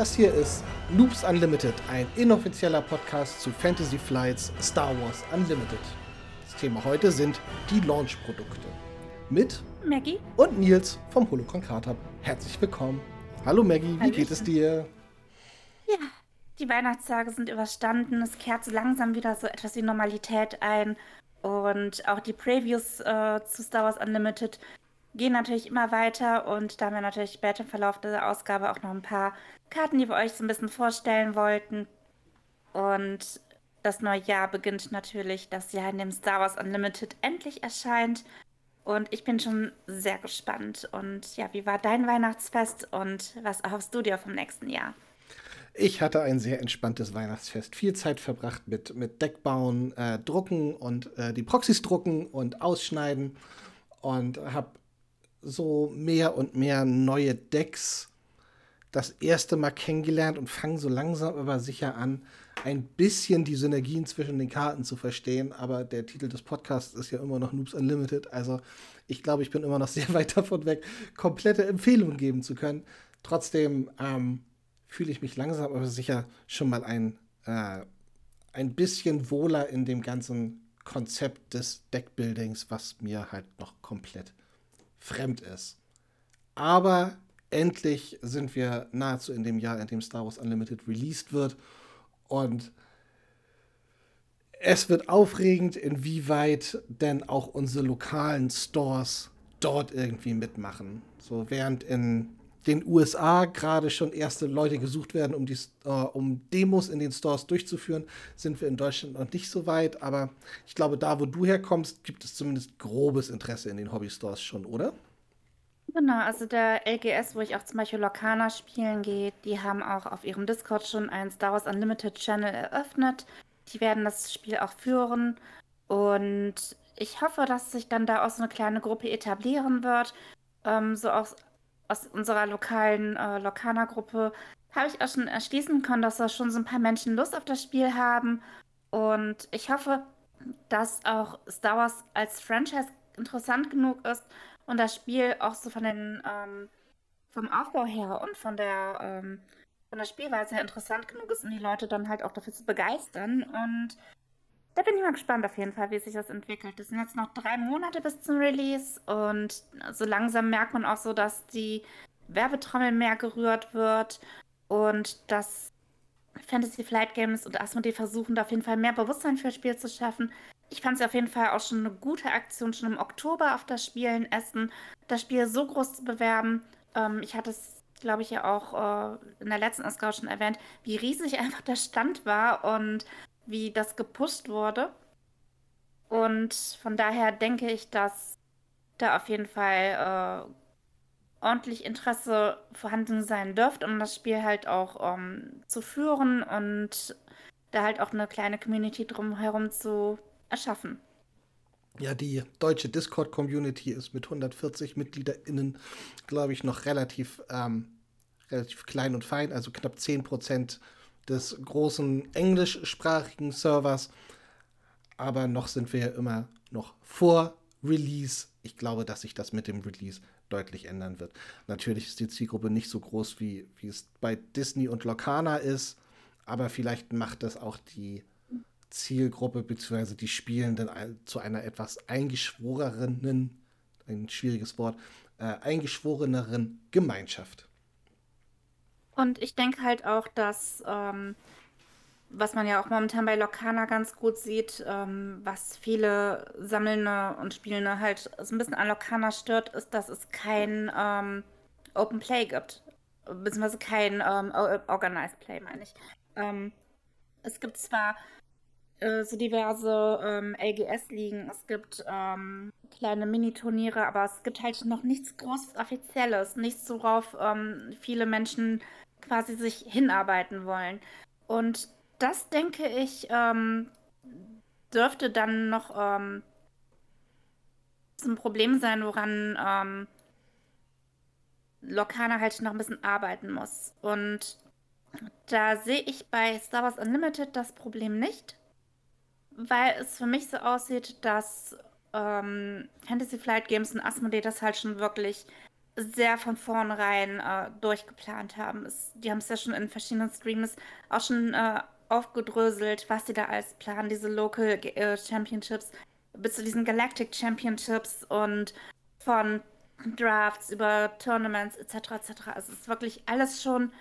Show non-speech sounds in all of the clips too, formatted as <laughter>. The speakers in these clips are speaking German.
Das hier ist Loops Unlimited, ein inoffizieller Podcast zu Fantasy Flights Star Wars Unlimited. Das Thema heute sind die Launch-Produkte. Mit Maggie und Nils vom Holocron Card Hub. Herzlich willkommen. Hallo Maggie, wie geht es dir? Ja, die Weihnachtstage sind überstanden. Es kehrt so langsam wieder so etwas wie Normalität ein. Und auch die Previews äh, zu Star Wars Unlimited gehen natürlich immer weiter. Und da haben wir natürlich später im Verlauf dieser Ausgabe auch noch ein paar Karten, die wir euch so ein bisschen vorstellen wollten. Und das neue Jahr beginnt natürlich das Jahr, in dem Star Wars Unlimited endlich erscheint. Und ich bin schon sehr gespannt. Und ja, wie war dein Weihnachtsfest und was erhoffst du dir vom nächsten Jahr? Ich hatte ein sehr entspanntes Weihnachtsfest. Viel Zeit verbracht mit, mit Deckbauen, äh, Drucken und äh, die Proxys drucken und ausschneiden. Und habe so mehr und mehr neue Decks das erste Mal kennengelernt und fange so langsam aber sicher an, ein bisschen die Synergien zwischen den Karten zu verstehen. Aber der Titel des Podcasts ist ja immer noch Noobs Unlimited. Also ich glaube, ich bin immer noch <laughs> sehr weit davon weg, komplette Empfehlungen geben zu können. Trotzdem ähm, fühle ich mich langsam aber sicher schon mal ein, äh, ein bisschen wohler in dem ganzen Konzept des Deckbuildings, was mir halt noch komplett fremd ist. Aber endlich sind wir nahezu in dem Jahr, in dem Star Wars Unlimited released wird. Und es wird aufregend, inwieweit denn auch unsere lokalen Stores dort irgendwie mitmachen. So während in den USA gerade schon erste Leute gesucht werden, um, die, äh, um Demos in den Stores durchzuführen, sind wir in Deutschland noch nicht so weit. Aber ich glaube, da, wo du herkommst, gibt es zumindest grobes Interesse in den Hobby-Stores schon, oder? Genau, also der LGS, wo ich auch zum Beispiel Locana spielen gehe, die haben auch auf ihrem Discord schon einen Star Wars Unlimited Channel eröffnet. Die werden das Spiel auch führen. Und ich hoffe, dass sich dann da auch so eine kleine Gruppe etablieren wird. Ähm, so aus, aus unserer lokalen äh, Locana-Gruppe habe ich auch schon erschließen können, dass da schon so ein paar Menschen Lust auf das Spiel haben. Und ich hoffe, dass auch Star Wars als Franchise interessant genug ist, und das Spiel auch so von den, ähm, vom Aufbau her und von der, ähm, von der Spielweise her interessant genug ist, um die Leute dann halt auch dafür zu begeistern. Und da bin ich mal gespannt auf jeden Fall, wie sich das entwickelt. Es sind jetzt noch drei Monate bis zum Release und so langsam merkt man auch so, dass die Werbetrommel mehr gerührt wird und dass Fantasy Flight Games und Asmodee versuchen, da auf jeden Fall mehr Bewusstsein für das Spiel zu schaffen. Ich fand es auf jeden Fall auch schon eine gute Aktion, schon im Oktober auf das Spiel in Essen, das Spiel so groß zu bewerben. Ähm, ich hatte es, glaube ich, ja auch äh, in der letzten Ausgabe schon erwähnt, wie riesig <laughs> einfach der Stand war und wie das gepusht wurde. Und von daher denke ich, dass da auf jeden Fall äh, ordentlich Interesse vorhanden sein dürfte, um das Spiel halt auch ähm, zu führen und da halt auch eine kleine Community drumherum zu erschaffen. Ja, die deutsche Discord-Community ist mit 140 MitgliederInnen, glaube ich, noch relativ, ähm, relativ klein und fein, also knapp 10 Prozent des großen englischsprachigen Servers. Aber noch sind wir ja immer noch vor Release. Ich glaube, dass sich das mit dem Release deutlich ändern wird. Natürlich ist die Zielgruppe nicht so groß, wie, wie es bei Disney und Locana ist, aber vielleicht macht das auch die Zielgruppe bzw. die Spielenden zu einer etwas eingeschworenen, ein schwieriges Wort, äh, eingeschworeneren Gemeinschaft. Und ich denke halt auch, dass, ähm, was man ja auch momentan bei Lokana ganz gut sieht, ähm, was viele Sammelnde und Spielende halt so ein bisschen an Lokana stört, ist, dass es kein ähm, Open Play gibt. Beziehungsweise kein ähm, Organized Play, meine ich. Ähm, es gibt zwar äh, so diverse ähm, LGS-Ligen, es gibt ähm, kleine Mini-Turniere, aber es gibt halt noch nichts Großes Offizielles, nichts, worauf ähm, viele Menschen quasi sich hinarbeiten wollen. Und das, denke ich, ähm, dürfte dann noch ähm, ein Problem sein, woran ähm, Lokana halt noch ein bisschen arbeiten muss. Und da sehe ich bei Star Wars Unlimited das Problem nicht weil es für mich so aussieht, dass ähm, Fantasy Flight Games und Asmodee das halt schon wirklich sehr von vornherein äh, durchgeplant haben. Es, die haben es ja schon in verschiedenen Streams auch schon äh, aufgedröselt, was sie da alles planen, diese Local äh, Championships bis zu diesen Galactic Championships und von Drafts über Tournaments etc. etc. Also es ist wirklich alles schon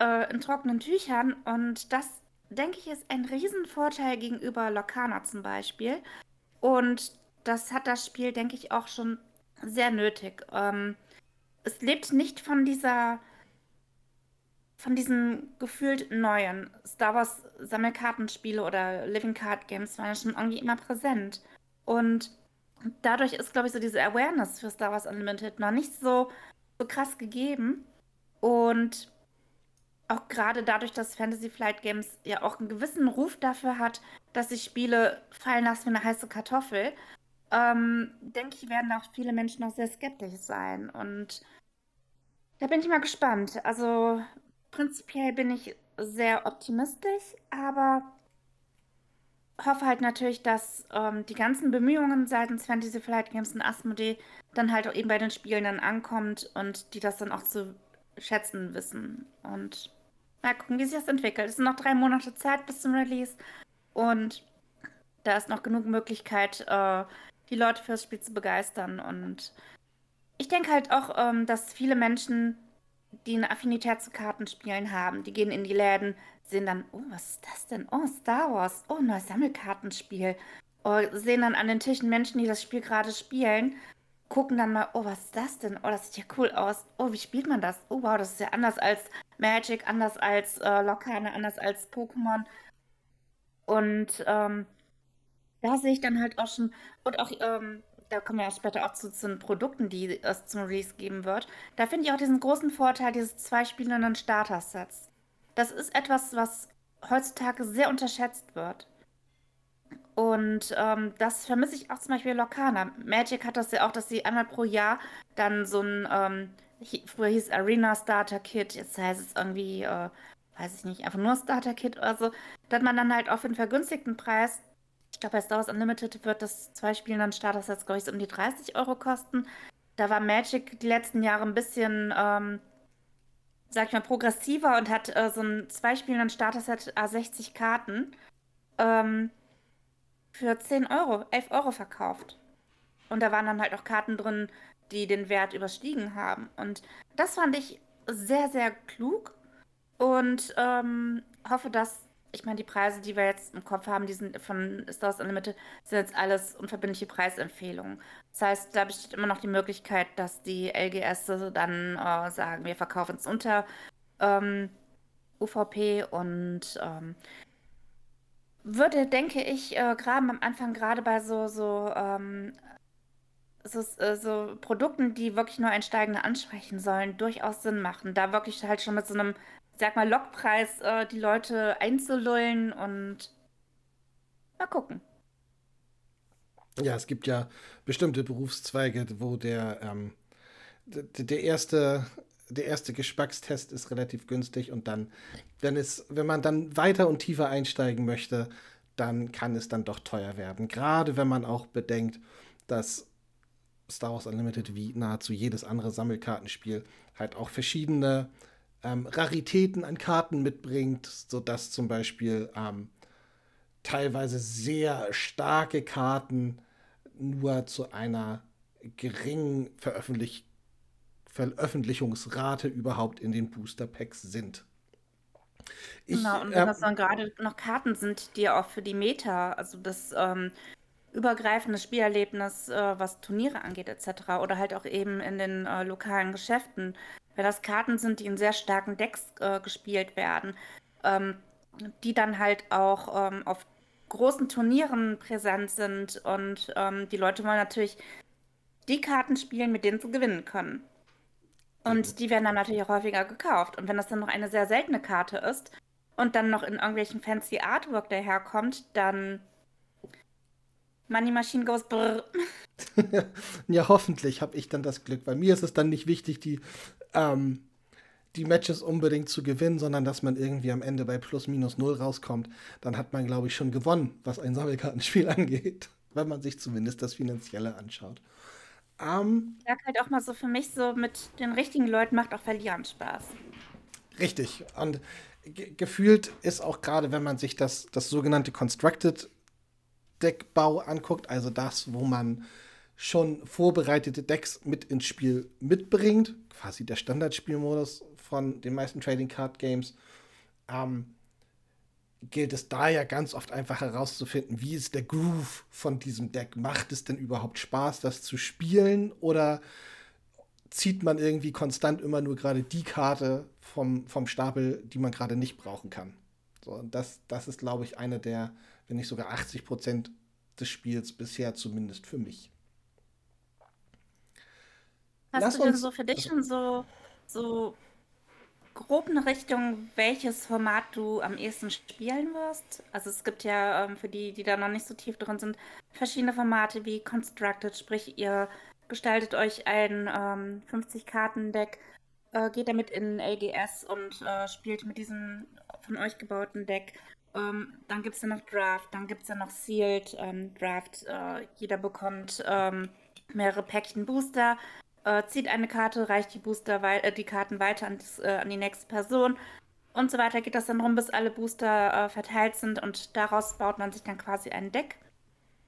äh, in trockenen Tüchern und das, denke ich, ist ein Riesenvorteil gegenüber Locana zum Beispiel. Und das hat das Spiel, denke ich, auch schon sehr nötig. Ähm, es lebt nicht von dieser von diesen gefühlt neuen Star Wars Sammelkartenspiele oder Living Card Games waren schon irgendwie immer präsent. Und dadurch ist, glaube ich, so diese Awareness für Star Wars Unlimited noch nicht so, so krass gegeben. Und auch gerade dadurch, dass Fantasy Flight Games ja auch einen gewissen Ruf dafür hat, dass sie Spiele fallen lassen wie eine heiße Kartoffel, ähm, denke ich, werden auch viele Menschen noch sehr skeptisch sein. Und da bin ich mal gespannt. Also prinzipiell bin ich sehr optimistisch, aber hoffe halt natürlich, dass ähm, die ganzen Bemühungen seitens Fantasy Flight Games und Asmodee dann halt auch eben bei den Spielen dann ankommt und die das dann auch zu schätzen wissen. Und mal gucken, wie sich das entwickelt. Es sind noch drei Monate Zeit bis zum Release und da ist noch genug Möglichkeit, äh, die Leute fürs Spiel zu begeistern. Und ich denke halt auch, ähm, dass viele Menschen die eine Affinität zu Kartenspielen haben, die gehen in die Läden, sehen dann, oh, was ist das denn? Oh, Star Wars, oh, neues Sammelkartenspiel. Oh, sehen dann an den Tischen Menschen, die das Spiel gerade spielen, gucken dann mal, oh, was ist das denn? Oh, das sieht ja cool aus. Oh, wie spielt man das? Oh, wow, das ist ja anders als Magic, anders als äh, Lokane, anders als Pokémon. Und ähm, da sehe ich dann halt auch schon, und auch ähm, da kommen wir ja später auch zu, zu den Produkten, die es zum Release geben wird. Da finde ich auch diesen großen Vorteil dieses zweispielenden Starter-Sets. Das ist etwas, was heutzutage sehr unterschätzt wird. Und ähm, das vermisse ich auch zum Beispiel Lokana. Magic hat das ja auch, dass sie einmal pro Jahr dann so ein, ähm, früher hieß Arena Starter Kit, jetzt heißt es irgendwie, äh, weiß ich nicht, einfach nur Starter Kit oder so, dass man dann halt auch für einen vergünstigten Preis ich glaube, bei Star Wars Unlimited wird das zwei Spielen dann Starter Sets, glaube ich, so um die 30 Euro kosten. Da war Magic die letzten Jahre ein bisschen, ähm, sag ich mal, progressiver und hat äh, so ein zwei Spielen Starter-Set A60 Karten ähm, für 10 Euro, 11 Euro verkauft. Und da waren dann halt auch Karten drin, die den Wert überstiegen haben. Und das fand ich sehr, sehr klug und ähm, hoffe, dass ich meine, die Preise, die wir jetzt im Kopf haben, die sind von Star Wars Unlimited, sind jetzt alles unverbindliche Preisempfehlungen. Das heißt, da besteht immer noch die Möglichkeit, dass die LGS dann äh, sagen, wir verkaufen es unter ähm, UVP und ähm, würde, denke ich, äh, gerade am Anfang, gerade bei so, so, ähm, so, äh, so, Produkten, die wirklich nur Einsteigende ansprechen sollen, durchaus Sinn machen. Da wirklich halt schon mit so einem sag mal, Lockpreis äh, die Leute einzulullen und mal gucken. Ja, es gibt ja bestimmte Berufszweige, wo der, ähm, der erste der erste Geschmackstest ist relativ günstig und dann, wenn es, wenn man dann weiter und tiefer einsteigen möchte, dann kann es dann doch teuer werden. Gerade wenn man auch bedenkt, dass Star Wars Unlimited wie nahezu jedes andere Sammelkartenspiel halt auch verschiedene ähm, Raritäten an Karten mitbringt, sodass zum Beispiel ähm, teilweise sehr starke Karten nur zu einer geringen Veröffentlich Veröffentlichungsrate überhaupt in den Booster Packs sind. Ich, genau, und wenn äh, das dann gerade noch Karten sind, die auch für die Meta, also das ähm, übergreifende Spielerlebnis, äh, was Turniere angeht, etc., oder halt auch eben in den äh, lokalen Geschäften weil das Karten sind, die in sehr starken Decks äh, gespielt werden, ähm, die dann halt auch ähm, auf großen Turnieren präsent sind und ähm, die Leute wollen natürlich die Karten spielen, mit denen sie gewinnen können. Und mhm. die werden dann natürlich auch häufiger gekauft. Und wenn das dann noch eine sehr seltene Karte ist und dann noch in irgendwelchen fancy Artwork daherkommt, dann Money Machine goes brrr. <laughs> ja, hoffentlich habe ich dann das Glück. Bei mir ist es dann nicht wichtig, die ähm, die Matches unbedingt zu gewinnen, sondern dass man irgendwie am Ende bei plus minus null rauskommt, dann hat man, glaube ich, schon gewonnen, was ein Sammelkartenspiel <laughs> angeht, wenn man sich zumindest das Finanzielle anschaut. Ähm, ich sag halt auch mal so, für mich so mit den richtigen Leuten macht auch Verlieren Spaß. Richtig. Und gefühlt ist auch gerade, wenn man sich das, das sogenannte Constructed Deckbau anguckt, also das, wo man schon vorbereitete Decks mit ins Spiel mitbringt, quasi der Standardspielmodus von den meisten Trading Card Games, ähm, gilt es da ja ganz oft einfach herauszufinden, wie ist der Groove von diesem Deck? Macht es denn überhaupt Spaß, das zu spielen? Oder zieht man irgendwie konstant immer nur gerade die Karte vom, vom Stapel, die man gerade nicht brauchen kann? So, und das, das ist, glaube ich, eine der, wenn nicht sogar 80 Prozent des Spiels bisher, zumindest für mich. Hast Lass du denn so für dich schon so, so grob eine Richtung, welches Format du am ehesten spielen wirst? Also es gibt ja ähm, für die, die da noch nicht so tief drin sind, verschiedene Formate wie Constructed, sprich ihr gestaltet euch ein ähm, 50-Karten-Deck, äh, geht damit in LGS und äh, spielt mit diesem von euch gebauten Deck. Ähm, dann gibt es ja noch Draft, dann gibt es ja noch Sealed ähm, Draft. Äh, jeder bekommt ähm, mehrere Päckchen Booster äh, zieht eine Karte, reicht die Booster äh, die Karten weiter an, das, äh, an, die nächste Person und so weiter geht das dann rum, bis alle Booster äh, verteilt sind und daraus baut man sich dann quasi ein Deck.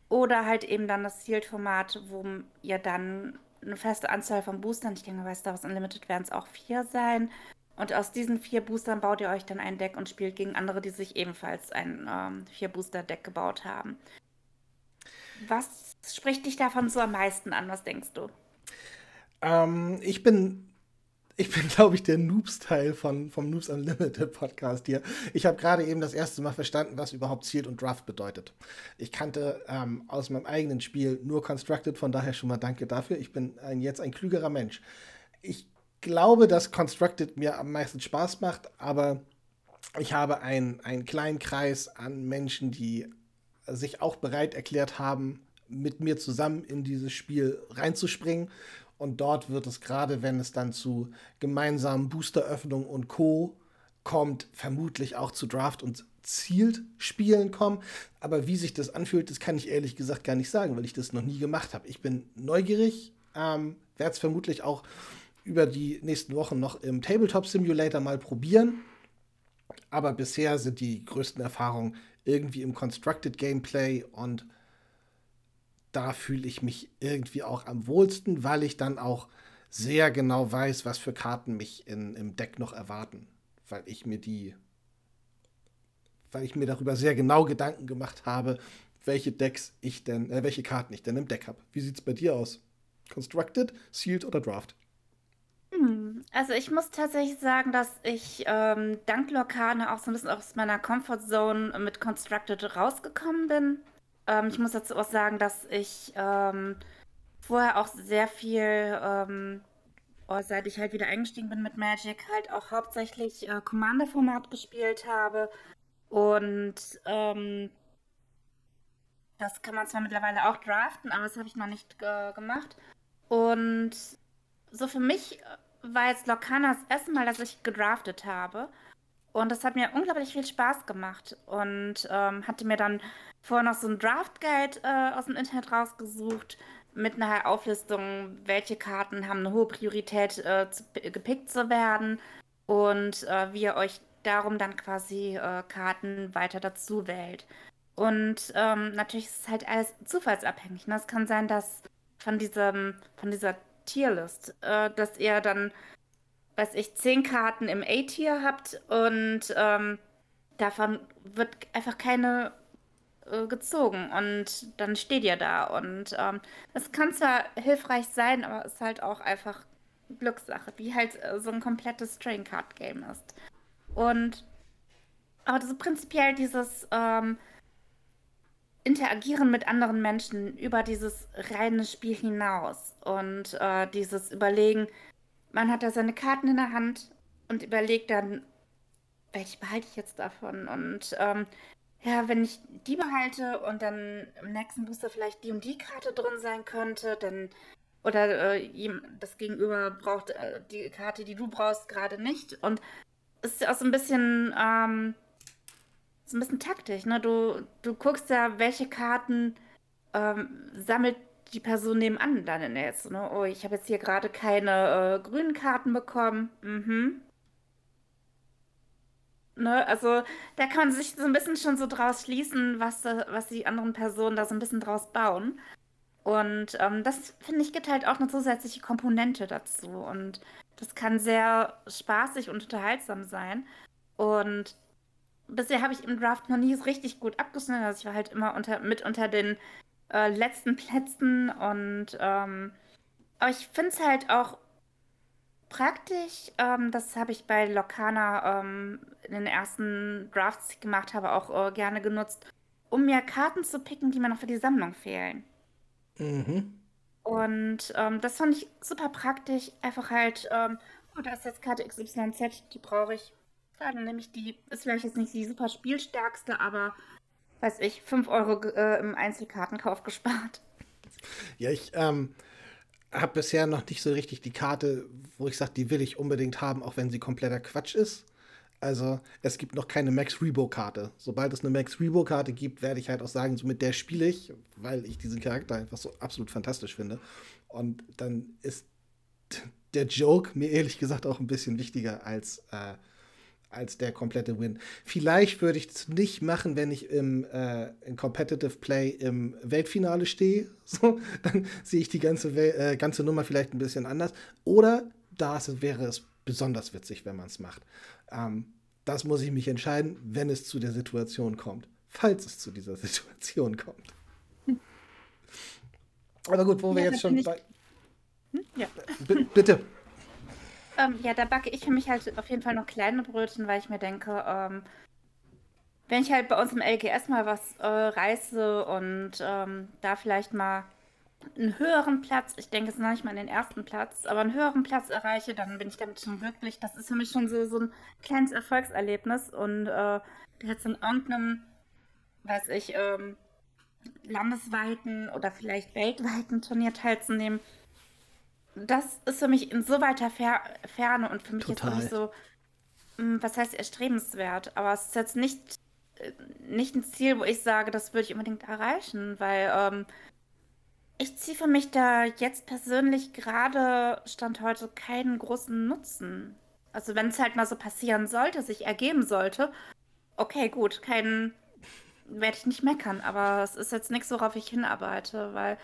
Oder halt eben dann das Sealed-Format, wo ihr dann eine feste Anzahl von Boostern, ich denke bei Star Wars Unlimited werden es auch vier sein. Und aus diesen vier Boostern baut ihr euch dann ein Deck und spielt gegen andere, die sich ebenfalls ein ähm, Vier-Booster-Deck gebaut haben. Was spricht dich davon so am meisten an? Was denkst du? Ähm, ich bin, ich bin, <laughs> glaube ich, der Noobs-Teil vom Noobs Unlimited Podcast hier. Ich habe gerade eben das erste Mal verstanden, was überhaupt Sealed und Draft bedeutet. Ich kannte ähm, aus meinem eigenen Spiel nur Constructed, von daher schon mal danke dafür. Ich bin ein, jetzt ein klügerer Mensch. Ich glaube, dass Constructed mir am meisten Spaß macht, aber ich habe einen, einen kleinen Kreis an Menschen, die sich auch bereit erklärt haben, mit mir zusammen in dieses Spiel reinzuspringen und dort wird es gerade, wenn es dann zu gemeinsamen Boosteröffnungen und Co. kommt, vermutlich auch zu Draft und Zielspielen kommen. Aber wie sich das anfühlt, das kann ich ehrlich gesagt gar nicht sagen, weil ich das noch nie gemacht habe. Ich bin neugierig, ähm, werde es vermutlich auch über die nächsten Wochen noch im Tabletop Simulator mal probieren. Aber bisher sind die größten Erfahrungen irgendwie im Constructed Gameplay und da fühle ich mich irgendwie auch am wohlsten, weil ich dann auch sehr genau weiß, was für Karten mich in, im Deck noch erwarten. Weil ich mir die, weil ich mir darüber sehr genau Gedanken gemacht habe, welche Decks ich denn, äh, welche Karten ich denn im Deck habe. Wie sieht es bei dir aus? Constructed, Sealed oder Draft? Hm, also ich muss tatsächlich sagen, dass ich ähm, dank Lokane auch so ein bisschen aus meiner Comfortzone mit Constructed rausgekommen bin. Ähm, ich muss dazu auch sagen, dass ich ähm, vorher auch sehr viel, ähm, oh, seit ich halt wieder eingestiegen bin mit Magic, halt auch hauptsächlich äh, Commander-Format gespielt habe. Und ähm, das kann man zwar mittlerweile auch draften, aber das habe ich noch nicht äh, gemacht. Und so für mich war jetzt Lokana das erste Mal, dass ich gedraftet habe. Und das hat mir unglaublich viel Spaß gemacht und ähm, hatte mir dann vorher noch so ein Draft Guide äh, aus dem Internet rausgesucht mit einer Auflistung, welche Karten haben eine hohe Priorität äh, zu, gepickt zu werden und äh, wie ihr euch darum dann quasi äh, Karten weiter dazu wählt. Und ähm, natürlich ist es halt alles zufallsabhängig. Ne? Es kann sein, dass von diesem, von dieser Tierlist, äh, dass ihr dann weiß ich, zehn Karten im A-Tier habt und ähm, davon wird einfach keine äh, gezogen und dann steht ihr da und ähm, das kann zwar hilfreich sein, aber ist halt auch einfach Glückssache, wie halt äh, so ein komplettes Train Card Game ist. Und aber so prinzipiell dieses ähm, Interagieren mit anderen Menschen über dieses reine Spiel hinaus und äh, dieses Überlegen, man hat da seine Karten in der Hand und überlegt dann, welche behalte ich jetzt davon? Und ähm, ja, wenn ich die behalte und dann im nächsten Booster vielleicht die und die Karte drin sein könnte, dann oder äh, das Gegenüber braucht äh, die Karte, die du brauchst, gerade nicht. Und es ist ja auch so ein bisschen, ähm, so ein bisschen taktisch, ne? Du, du guckst ja, welche Karten ähm, sammelt die Person nebenan dann jetzt, ne? Oh, ich habe jetzt hier gerade keine äh, grünen Karten bekommen. Mhm. Ne, also da kann man sich so ein bisschen schon so draus schließen, was, was die anderen Personen da so ein bisschen draus bauen. Und ähm, das, finde ich, gibt halt auch eine zusätzliche Komponente dazu. Und das kann sehr spaßig und unterhaltsam sein. Und bisher habe ich im Draft noch nie richtig gut abgeschnitten. Also ich war halt immer unter, mit unter den äh, letzten Plätzen. Und ähm, aber ich finde es halt auch praktisch. Ähm, das habe ich bei Lokana ähm, in den ersten Drafts die ich gemacht habe, auch äh, gerne genutzt, um mir Karten zu picken, die mir noch für die Sammlung fehlen. Mhm. Und ähm, das fand ich super praktisch. Einfach halt, ähm, oh, da ist jetzt Karte XYZ, die brauche ich. Klar, dann nehme ich die, ist vielleicht jetzt nicht die super spielstärkste, aber weiß ich, 5 Euro äh, im Einzelkartenkauf gespart. Ja, ich ähm, habe bisher noch nicht so richtig die Karte, wo ich sage, die will ich unbedingt haben, auch wenn sie kompletter Quatsch ist. Also es gibt noch keine Max Rebo-Karte. Sobald es eine Max Rebo-Karte gibt, werde ich halt auch sagen, so mit der spiele ich, weil ich diesen Charakter einfach so absolut fantastisch finde. Und dann ist der Joke mir ehrlich gesagt auch ein bisschen wichtiger als, äh, als der komplette Win. Vielleicht würde ich es nicht machen, wenn ich im, äh, in Competitive Play im Weltfinale stehe. <laughs> So, dann sehe ich die ganze, Wel äh, ganze Nummer vielleicht ein bisschen anders. Oder da wäre es besonders witzig, wenn man es macht. Ähm, das muss ich mich entscheiden, wenn es zu der Situation kommt. Falls es zu dieser <laughs> Situation kommt. Aber gut, wo ja, wir jetzt schon bei. Hm? Ja. Bitte. Ähm, ja, da backe ich für mich halt auf jeden Fall noch kleine Brötchen, weil ich mir denke, ähm, wenn ich halt bei uns im LGS mal was äh, reiße und ähm, da vielleicht mal einen höheren Platz, ich denke es noch nicht mal in den ersten Platz, aber einen höheren Platz erreiche, dann bin ich damit schon glücklich. Das ist für mich schon so, so ein kleines Erfolgserlebnis und äh, jetzt in irgendeinem, weiß ich, ähm, landesweiten oder vielleicht weltweiten Turnier teilzunehmen, das ist für mich in so weiter Fer Ferne und für mich Total. jetzt auch nicht so, hm, was heißt erstrebenswert, aber es ist jetzt nicht, äh, nicht ein Ziel, wo ich sage, das würde ich unbedingt erreichen, weil ähm, ich ziehe für mich da jetzt persönlich gerade Stand heute keinen großen Nutzen. Also wenn es halt mal so passieren sollte, sich ergeben sollte, okay, gut, keinen werde ich nicht meckern, aber es ist jetzt nichts, worauf ich hinarbeite, weil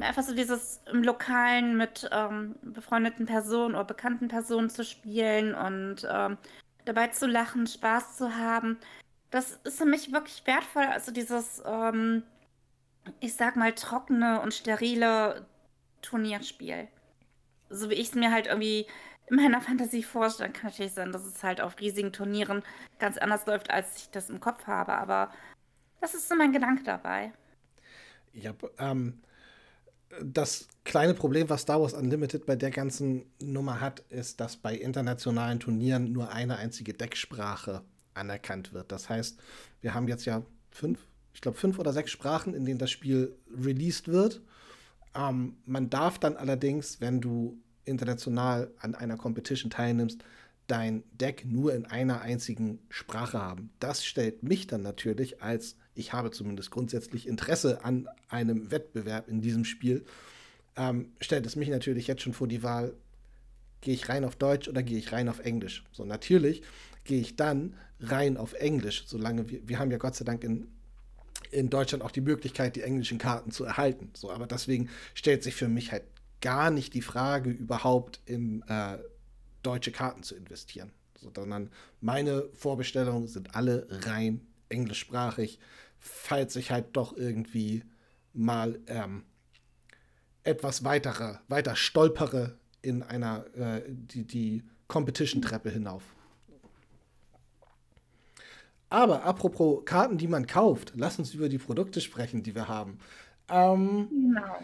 einfach so dieses im Lokalen mit ähm, befreundeten Personen oder bekannten Personen zu spielen und ähm, dabei zu lachen, Spaß zu haben, das ist für mich wirklich wertvoll. Also dieses ähm, ich sag mal, trockene und sterile Turnierspiel. So wie ich es mir halt irgendwie in meiner Fantasie vorstelle, kann natürlich sein, dass es halt auf riesigen Turnieren ganz anders läuft, als ich das im Kopf habe. Aber das ist so mein Gedanke dabei. Ja, ähm, das kleine Problem, was Star Wars Unlimited bei der ganzen Nummer hat, ist, dass bei internationalen Turnieren nur eine einzige Decksprache anerkannt wird. Das heißt, wir haben jetzt ja fünf, ich glaube, fünf oder sechs Sprachen, in denen das Spiel released wird. Ähm, man darf dann allerdings, wenn du international an einer Competition teilnimmst, dein Deck nur in einer einzigen Sprache haben. Das stellt mich dann natürlich als, ich habe zumindest grundsätzlich Interesse an einem Wettbewerb in diesem Spiel, ähm, stellt es mich natürlich jetzt schon vor die Wahl, gehe ich rein auf Deutsch oder gehe ich rein auf Englisch. So, natürlich gehe ich dann rein auf Englisch, solange wir, wir haben ja Gott sei Dank in in Deutschland auch die Möglichkeit, die englischen Karten zu erhalten. So, aber deswegen stellt sich für mich halt gar nicht die Frage, überhaupt in äh, deutsche Karten zu investieren. Sondern meine Vorbestellungen sind alle rein englischsprachig, falls ich halt doch irgendwie mal ähm, etwas weiterer, weiter stolpere in einer äh, die, die Competition-Treppe hinauf. Aber apropos Karten, die man kauft, lass uns über die Produkte sprechen, die wir haben. Ähm, genau.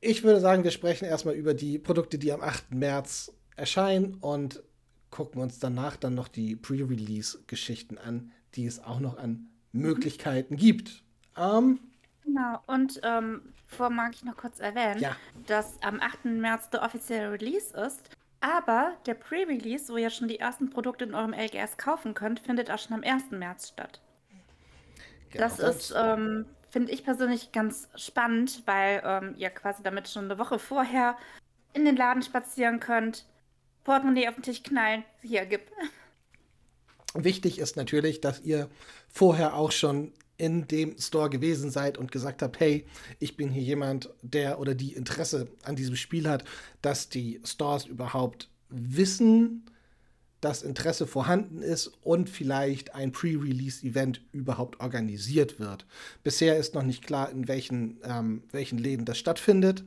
Ich würde sagen, wir sprechen erstmal über die Produkte, die am 8. März erscheinen und gucken uns danach dann noch die Pre-Release-Geschichten an, die es auch noch an Möglichkeiten gibt. Ähm, genau, und ähm, vor mag ich noch kurz erwähnen, ja. dass am 8. März der offizielle Release ist. Aber der Pre-Release, wo ihr schon die ersten Produkte in eurem LGS kaufen könnt, findet auch schon am 1. März statt. Genau, das ist, ähm, finde ich persönlich ganz spannend, weil ähm, ihr quasi damit schon eine Woche vorher in den Laden spazieren könnt, Portemonnaie auf den Tisch knallen, hier, gib. <laughs> Wichtig ist natürlich, dass ihr vorher auch schon in dem Store gewesen seid und gesagt habt, hey, ich bin hier jemand, der oder die Interesse an diesem Spiel hat, dass die Stores überhaupt wissen, dass Interesse vorhanden ist und vielleicht ein Pre-Release-Event überhaupt organisiert wird. Bisher ist noch nicht klar, in welchen, ähm, welchen Läden das stattfindet.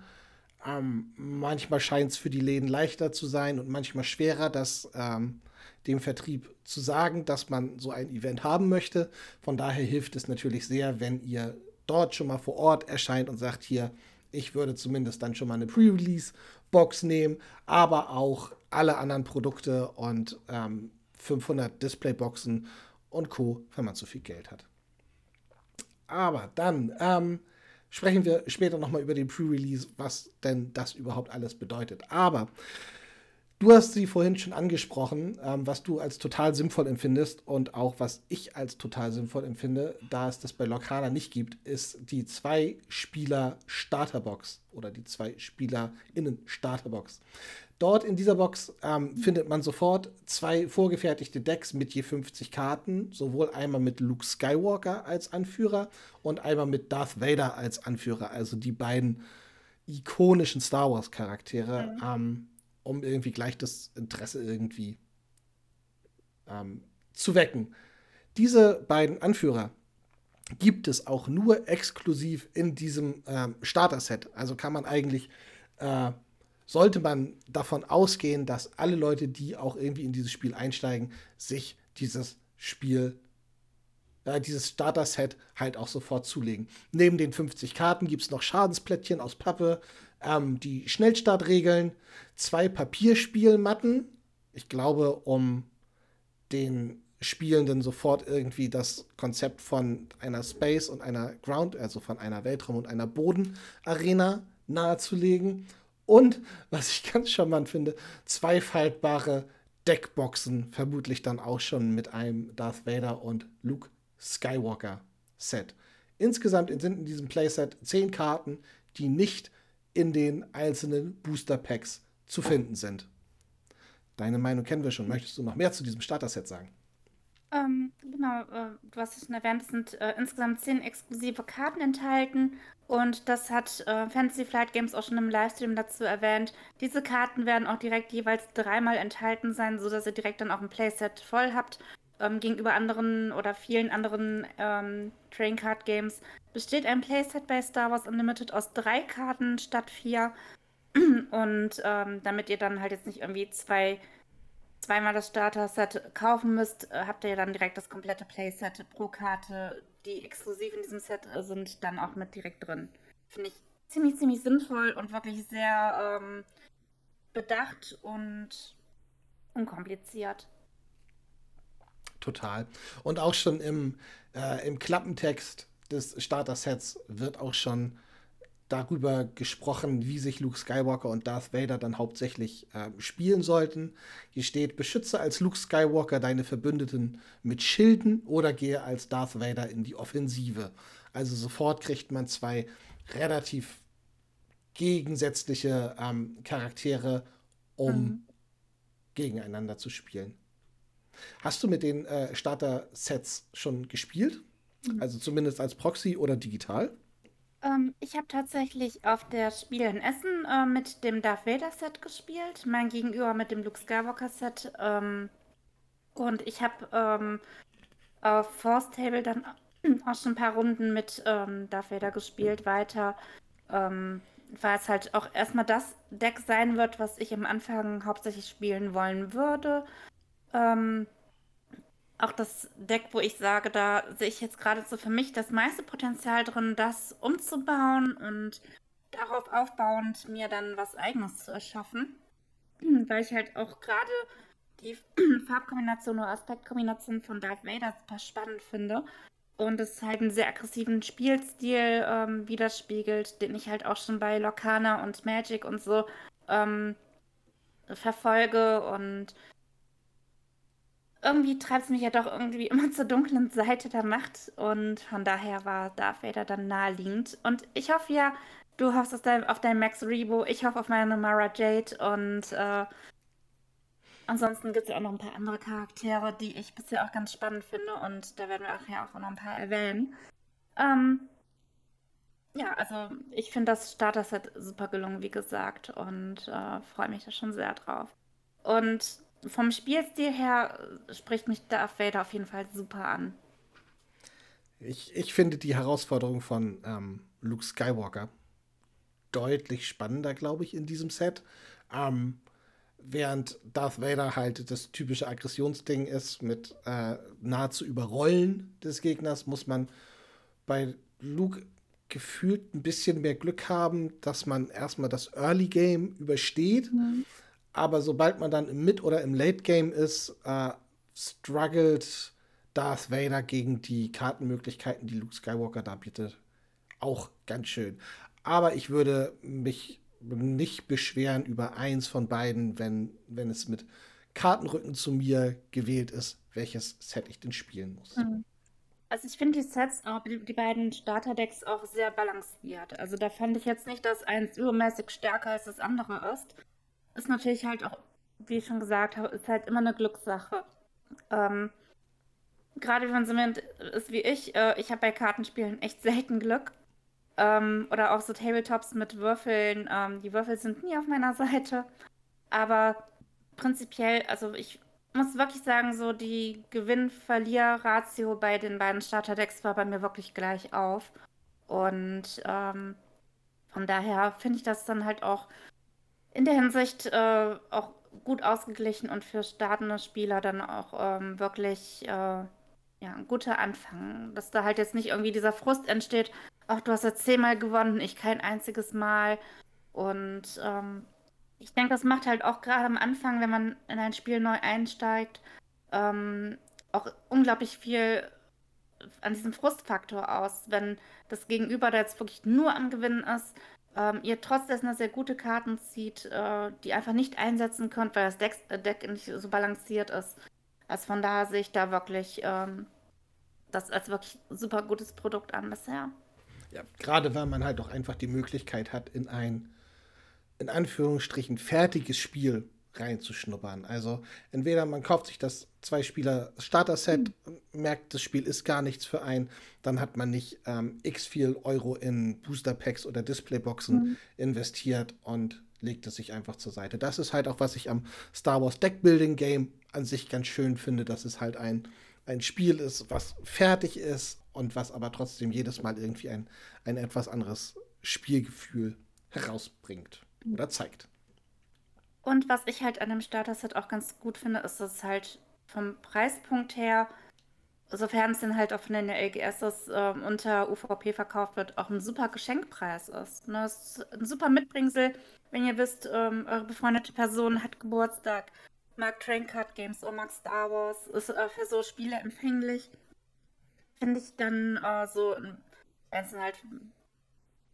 Ähm, manchmal scheint es für die Läden leichter zu sein und manchmal schwerer, das ähm, dem Vertrieb zu sagen, dass man so ein Event haben möchte. Von daher hilft es natürlich sehr, wenn ihr dort schon mal vor Ort erscheint und sagt hier, ich würde zumindest dann schon mal eine Pre-Release-Box nehmen, aber auch alle anderen Produkte und ähm, 500 Displayboxen und Co., wenn man zu viel Geld hat. Aber dann ähm, sprechen wir später nochmal über den Pre-Release, was denn das überhaupt alles bedeutet. Aber Du hast sie vorhin schon angesprochen, ähm, was du als total sinnvoll empfindest und auch was ich als total sinnvoll empfinde, da es das bei Locana nicht gibt, ist die Zwei-Spieler-Starterbox oder die Zwei-Spieler-Innen-Starterbox. Dort in dieser Box ähm, findet man sofort zwei vorgefertigte Decks mit je 50 Karten, sowohl einmal mit Luke Skywalker als Anführer und einmal mit Darth Vader als Anführer, also die beiden ikonischen Star Wars Charaktere. Mhm. Ähm, um irgendwie gleich das Interesse irgendwie ähm, zu wecken. Diese beiden Anführer gibt es auch nur exklusiv in diesem ähm, Starter-Set. Also kann man eigentlich, äh, sollte man davon ausgehen, dass alle Leute, die auch irgendwie in dieses Spiel einsteigen, sich dieses Spiel äh, dieses Starter-Set halt auch sofort zulegen. Neben den 50 Karten gibt es noch Schadensplättchen aus Pappe, ähm, die Schnellstartregeln, zwei Papierspielmatten. Ich glaube, um den Spielenden sofort irgendwie das Konzept von einer Space und einer Ground, also von einer Weltraum- und einer Bodenarena nahezulegen. Und, was ich ganz charmant finde, zwei faltbare Deckboxen, vermutlich dann auch schon mit einem Darth Vader und Luke Skywalker Set. Insgesamt sind in diesem Playset zehn Karten, die nicht in den einzelnen Booster Packs zu finden sind. Deine Meinung kennen wir schon. Möchtest du noch mehr zu diesem Starter-Set sagen? Ähm, genau, äh, du hast es schon erwähnt, es sind äh, insgesamt zehn exklusive Karten enthalten und das hat äh, Fantasy Flight Games auch schon im Livestream dazu erwähnt. Diese Karten werden auch direkt jeweils dreimal enthalten sein, sodass ihr direkt dann auch ein Playset voll habt ähm, gegenüber anderen oder vielen anderen ähm, Train Card Games besteht ein Playset bei Star Wars Unlimited aus drei Karten statt vier. <clears throat> Und ähm, damit ihr dann halt jetzt nicht irgendwie zwei, zweimal das Starter-Set kaufen müsst, äh, habt ihr dann direkt das komplette Playset pro Karte, die exklusiv in diesem Set äh, sind, dann auch mit direkt drin. Finde ich ziemlich, ziemlich sinnvoll und wirklich sehr ähm, bedacht und unkompliziert. Total. Und auch schon im, äh, im Klappentext des Starter-Sets wird auch schon darüber gesprochen, wie sich Luke Skywalker und Darth Vader dann hauptsächlich äh, spielen sollten. Hier steht, beschütze als Luke Skywalker deine Verbündeten mit Schilden oder gehe als Darth Vader in die Offensive. Also sofort kriegt man zwei relativ gegensätzliche ähm, Charaktere, um mhm. gegeneinander zu spielen. Hast du mit den äh, Starter-Sets schon gespielt? Mhm. Also zumindest als Proxy oder digital? Ähm, ich habe tatsächlich auf der Spiel in Essen äh, mit dem Darth Vader Set gespielt, mein Gegenüber mit dem Luke Skywalker Set. Ähm, und ich habe ähm, auf Force Table dann <clears throat> auch schon ein paar Runden mit ähm, Darth Vader gespielt weiter. Ähm, weil es halt auch erstmal das Deck sein wird, was ich am Anfang hauptsächlich spielen wollen würde. Ähm, auch das Deck, wo ich sage, da sehe ich jetzt gerade so für mich das meiste Potenzial drin, das umzubauen und darauf aufbauend mir dann was Eigenes zu erschaffen. <clears throat> Weil ich halt auch gerade die <clears throat> Farbkombination oder Aspektkombination von Darth Vader super spannend finde. Und es halt einen sehr aggressiven Spielstil ähm, widerspiegelt, den ich halt auch schon bei Locana und Magic und so ähm, verfolge und irgendwie treibt es mich ja doch irgendwie <laughs> immer zur dunklen Seite der Macht und von daher war Darth Vader dann naheliegend. Und ich hoffe ja, du hoffst auf dein, auf dein Max Rebo, ich hoffe auf meine Mara Jade und äh, ansonsten gibt es ja auch noch ein paar andere Charaktere, die ich bisher auch ganz spannend finde und da werden wir auch ja auch noch ein paar erwähnen. Ähm, ja, also ich finde das Starter-Set super gelungen, wie gesagt, und äh, freue mich da schon sehr drauf. Und vom Spielstil her spricht mich Darth Vader auf jeden Fall super an. Ich, ich finde die Herausforderung von ähm, Luke Skywalker deutlich spannender, glaube ich, in diesem Set. Ähm, während Darth Vader halt das typische Aggressionsding ist mit äh, nahezu Überrollen des Gegners, muss man bei Luke gefühlt ein bisschen mehr Glück haben, dass man erstmal das Early Game übersteht. Mhm. Aber sobald man dann im Mid- oder im Late Game ist, äh, struggelt Darth Vader gegen die Kartenmöglichkeiten, die Luke Skywalker da bietet, auch ganz schön. Aber ich würde mich nicht beschweren über eins von beiden, wenn, wenn es mit Kartenrücken zu mir gewählt ist, welches Set ich denn spielen muss. Mhm. Also ich finde die Sets, die, die beiden Starterdecks auch sehr balanciert. Also da fand ich jetzt nicht, dass eins übermäßig stärker als das andere ist. Ist natürlich halt auch, wie ich schon gesagt habe, ist halt immer eine Glückssache. Ähm, Gerade wenn es jemand ist wie ich, äh, ich habe bei Kartenspielen echt selten Glück. Ähm, oder auch so Tabletops mit Würfeln. Ähm, die Würfel sind nie auf meiner <laughs> Seite. Aber prinzipiell, also ich muss wirklich sagen, so die Gewinn-Verlier-Ratio bei den beiden Starterdecks war bei mir wirklich gleich auf. Und ähm, von daher finde ich das dann halt auch in der Hinsicht äh, auch gut ausgeglichen und für startende Spieler dann auch ähm, wirklich äh, ja, ein guter Anfang. Dass da halt jetzt nicht irgendwie dieser Frust entsteht, ach, du hast jetzt zehnmal gewonnen, ich kein einziges Mal. Und ähm, ich denke, das macht halt auch gerade am Anfang, wenn man in ein Spiel neu einsteigt, ähm, auch unglaublich viel an diesem Frustfaktor aus, wenn das Gegenüber da jetzt wirklich nur am Gewinnen ist, ähm, ihr trotz dessen sehr gute Karten zieht, äh, die einfach nicht einsetzen könnt, weil das Deck, äh, Deck nicht so balanciert ist. Also von daher sehe ich da wirklich ähm, das als wirklich super gutes Produkt an bisher. Ja, gerade weil man halt auch einfach die Möglichkeit hat, in ein in Anführungsstrichen fertiges Spiel reinzuschnuppern. Also entweder man kauft sich das Zwei-Spieler-Starter-Set, mhm. merkt, das Spiel ist gar nichts für einen, dann hat man nicht ähm, x viel Euro in Booster-Packs oder Displayboxen mhm. investiert und legt es sich einfach zur Seite. Das ist halt auch, was ich am Star Wars Deck-Building-Game an sich ganz schön finde, dass es halt ein, ein Spiel ist, was fertig ist und was aber trotzdem jedes Mal irgendwie ein, ein etwas anderes Spielgefühl herausbringt oder zeigt. Und was ich halt an dem Starter-Set auch ganz gut finde, ist, dass es halt vom Preispunkt her, sofern es dann halt auch von den LGS äh, unter UVP verkauft wird, auch ein super Geschenkpreis ist. Ne? Es ist ein super Mitbringsel, wenn ihr wisst, ähm, eure befreundete Person hat Geburtstag, mag Train Card Games oder mag Star Wars, ist äh, für so Spiele empfänglich. Finde ich dann äh, so, wenn es halt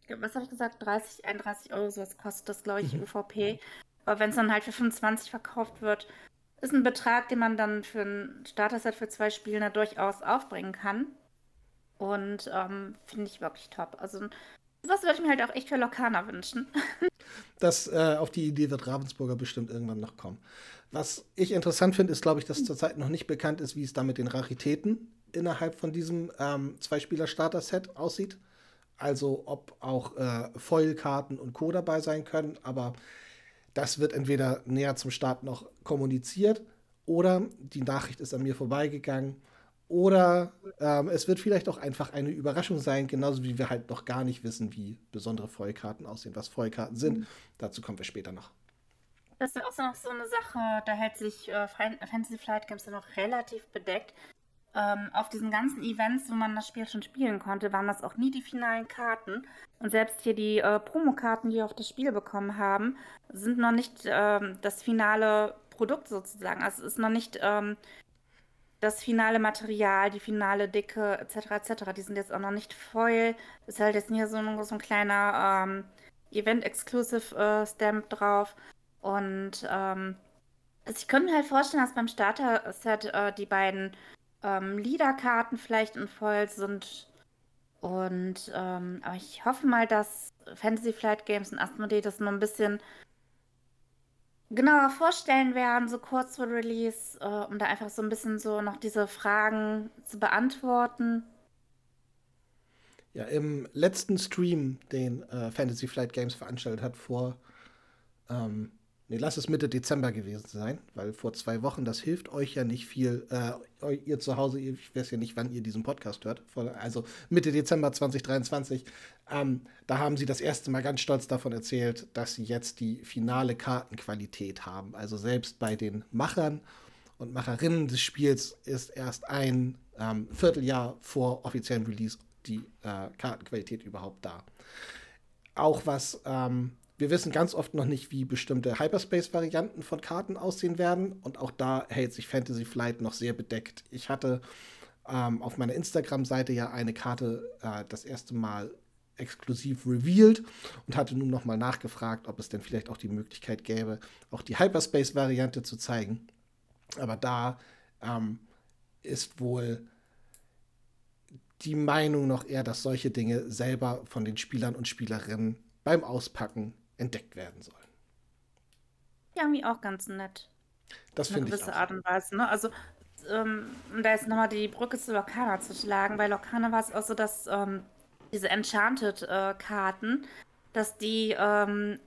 was habe ich gesagt, 30, 31 Euro, sowas kostet das, glaube ich, mhm. UVP. Aber wenn es dann halt für 25 verkauft wird, ist ein Betrag, den man dann für ein Starter-Set für zwei Spiele durchaus aufbringen kann. Und ähm, finde ich wirklich top. Also was würde ich mir halt auch echt für Lokana wünschen. <laughs> das, äh, auf die Idee wird Ravensburger bestimmt irgendwann noch kommen. Was ich interessant finde, ist, glaube ich, dass zurzeit noch nicht bekannt ist, wie es da mit den Raritäten innerhalb von diesem ähm, Zwei-Spieler-Starter-Set aussieht. Also ob auch äh, Foil-Karten und Co. dabei sein können, aber das wird entweder näher zum Start noch kommuniziert oder die Nachricht ist an mir vorbeigegangen oder ähm, es wird vielleicht auch einfach eine Überraschung sein, genauso wie wir halt noch gar nicht wissen, wie besondere Foil-Karten aussehen, was Foil-Karten sind. Mhm. Dazu kommen wir später noch. Das ist auch noch so eine Sache, da hält sich äh, Fantasy Flight Games ja noch relativ bedeckt ähm, auf diesen ganzen Events, wo man das Spiel schon spielen konnte, waren das auch nie die finalen Karten. Und selbst hier die äh, Promokarten, die wir auf das Spiel bekommen haben, sind noch nicht ähm, das finale Produkt sozusagen. Also es ist noch nicht ähm, das finale Material, die finale Dicke etc. etc. Die sind jetzt auch noch nicht voll. Ist halt jetzt hier so ein, so ein kleiner ähm, Event-Exclusive äh, drauf. Und ähm, Also ich könnte mir halt vorstellen, dass beim Starter-Set äh, die beiden ähm, Leader-Karten vielleicht in voll sind. Und ähm, aber ich hoffe mal, dass Fantasy Flight Games und Asmodee das nur ein bisschen genauer vorstellen werden, so kurz vor Release, äh, um da einfach so ein bisschen so noch diese Fragen zu beantworten. Ja, im letzten Stream, den äh, Fantasy Flight Games veranstaltet hat, vor ähm, Nee, lass es Mitte Dezember gewesen sein, weil vor zwei Wochen, das hilft euch ja nicht viel. Äh, ihr zu Hause, ich weiß ja nicht, wann ihr diesen Podcast hört. Also Mitte Dezember 2023. Ähm, da haben sie das erste Mal ganz stolz davon erzählt, dass sie jetzt die finale Kartenqualität haben. Also selbst bei den Machern und Macherinnen des Spiels ist erst ein ähm, Vierteljahr vor offiziellem Release die äh, Kartenqualität überhaupt da. Auch was ähm, wir wissen ganz oft noch nicht, wie bestimmte Hyperspace-Varianten von Karten aussehen werden. Und auch da hält sich Fantasy Flight noch sehr bedeckt. Ich hatte ähm, auf meiner Instagram-Seite ja eine Karte äh, das erste Mal exklusiv revealed und hatte nun nochmal nachgefragt, ob es denn vielleicht auch die Möglichkeit gäbe, auch die Hyperspace-Variante zu zeigen. Aber da ähm, ist wohl die Meinung noch eher, dass solche Dinge selber von den Spielern und Spielerinnen beim Auspacken entdeckt werden sollen. Ja, irgendwie auch ganz nett. Das finde ich gewisse Art und Weise. Ne? Also, ähm, um da jetzt nochmal die Brücke zu Locana zu schlagen. Bei Locana war es auch so, dass ähm, diese Enchanted-Karten, äh, dass die ähm,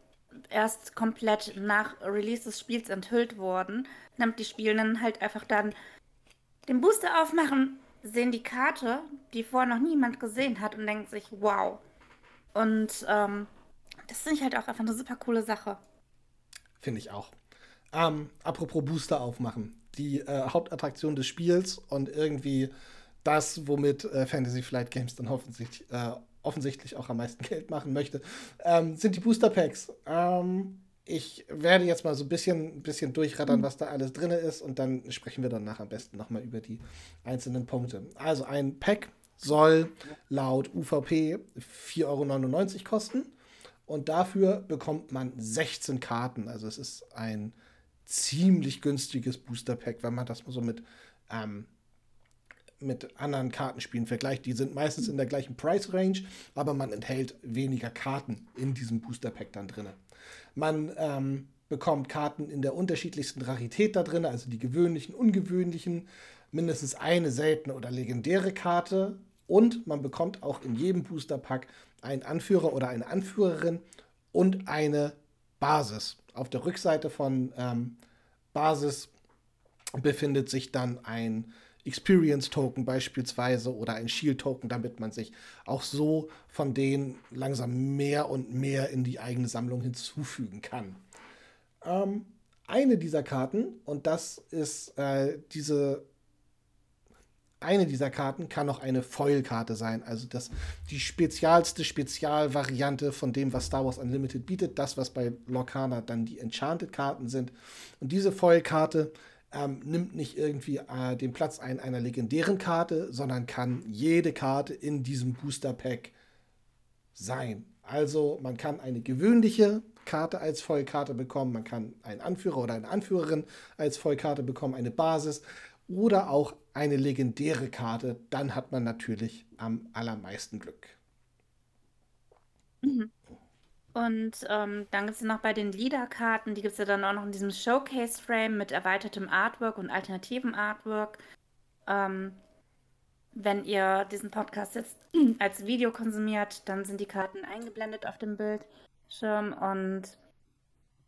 erst komplett nach Release des Spiels enthüllt wurden, damit die Spielenden halt einfach dann den Booster aufmachen, sehen die Karte, die vorher noch niemand gesehen hat und denken sich, wow. Und ähm, das finde ich halt auch einfach eine super coole Sache. Finde ich auch. Ähm, apropos Booster aufmachen. Die äh, Hauptattraktion des Spiels und irgendwie das, womit äh, Fantasy Flight Games dann offensichtlich, äh, offensichtlich auch am meisten <laughs> Geld machen möchte, ähm, sind die Booster Packs. Ähm, ich werde jetzt mal so ein bisschen, bisschen durchrattern, mhm. was da alles drin ist und dann sprechen wir danach am besten nochmal über die einzelnen Punkte. Also ein Pack soll laut UVP 4,99 Euro kosten. Und dafür bekommt man 16 Karten. Also es ist ein ziemlich günstiges Booster Pack, wenn man das mal so mit, ähm, mit anderen Kartenspielen vergleicht. Die sind meistens in der gleichen Price Range, aber man enthält weniger Karten in diesem Booster Pack dann drin. Man ähm, bekommt Karten in der unterschiedlichsten Rarität da drin, also die gewöhnlichen, ungewöhnlichen, mindestens eine seltene oder legendäre Karte. Und man bekommt auch in jedem Booster Pack ein Anführer oder eine Anführerin und eine Basis. Auf der Rückseite von ähm, Basis befindet sich dann ein Experience Token beispielsweise oder ein Shield Token, damit man sich auch so von denen langsam mehr und mehr in die eigene Sammlung hinzufügen kann. Ähm, eine dieser Karten, und das ist äh, diese eine dieser Karten kann noch eine Foil-Karte sein. Also das, die spezialste Spezialvariante von dem, was Star Wars Unlimited bietet. Das, was bei Lorcana dann die Enchanted-Karten sind. Und diese Foil-Karte ähm, nimmt nicht irgendwie äh, den Platz ein einer legendären Karte, sondern kann jede Karte in diesem Booster-Pack sein. Also man kann eine gewöhnliche Karte als Vollkarte bekommen, man kann einen Anführer oder eine Anführerin als Vollkarte bekommen, eine Basis oder auch eine legendäre Karte, dann hat man natürlich am allermeisten Glück. Mhm. Und ähm, dann gibt es noch bei den Leader-Karten, die gibt es ja dann auch noch in diesem Showcase-Frame mit erweitertem Artwork und alternativem Artwork. Ähm, wenn ihr diesen Podcast jetzt <clears throat> als Video konsumiert, dann sind die Karten eingeblendet auf dem Bildschirm und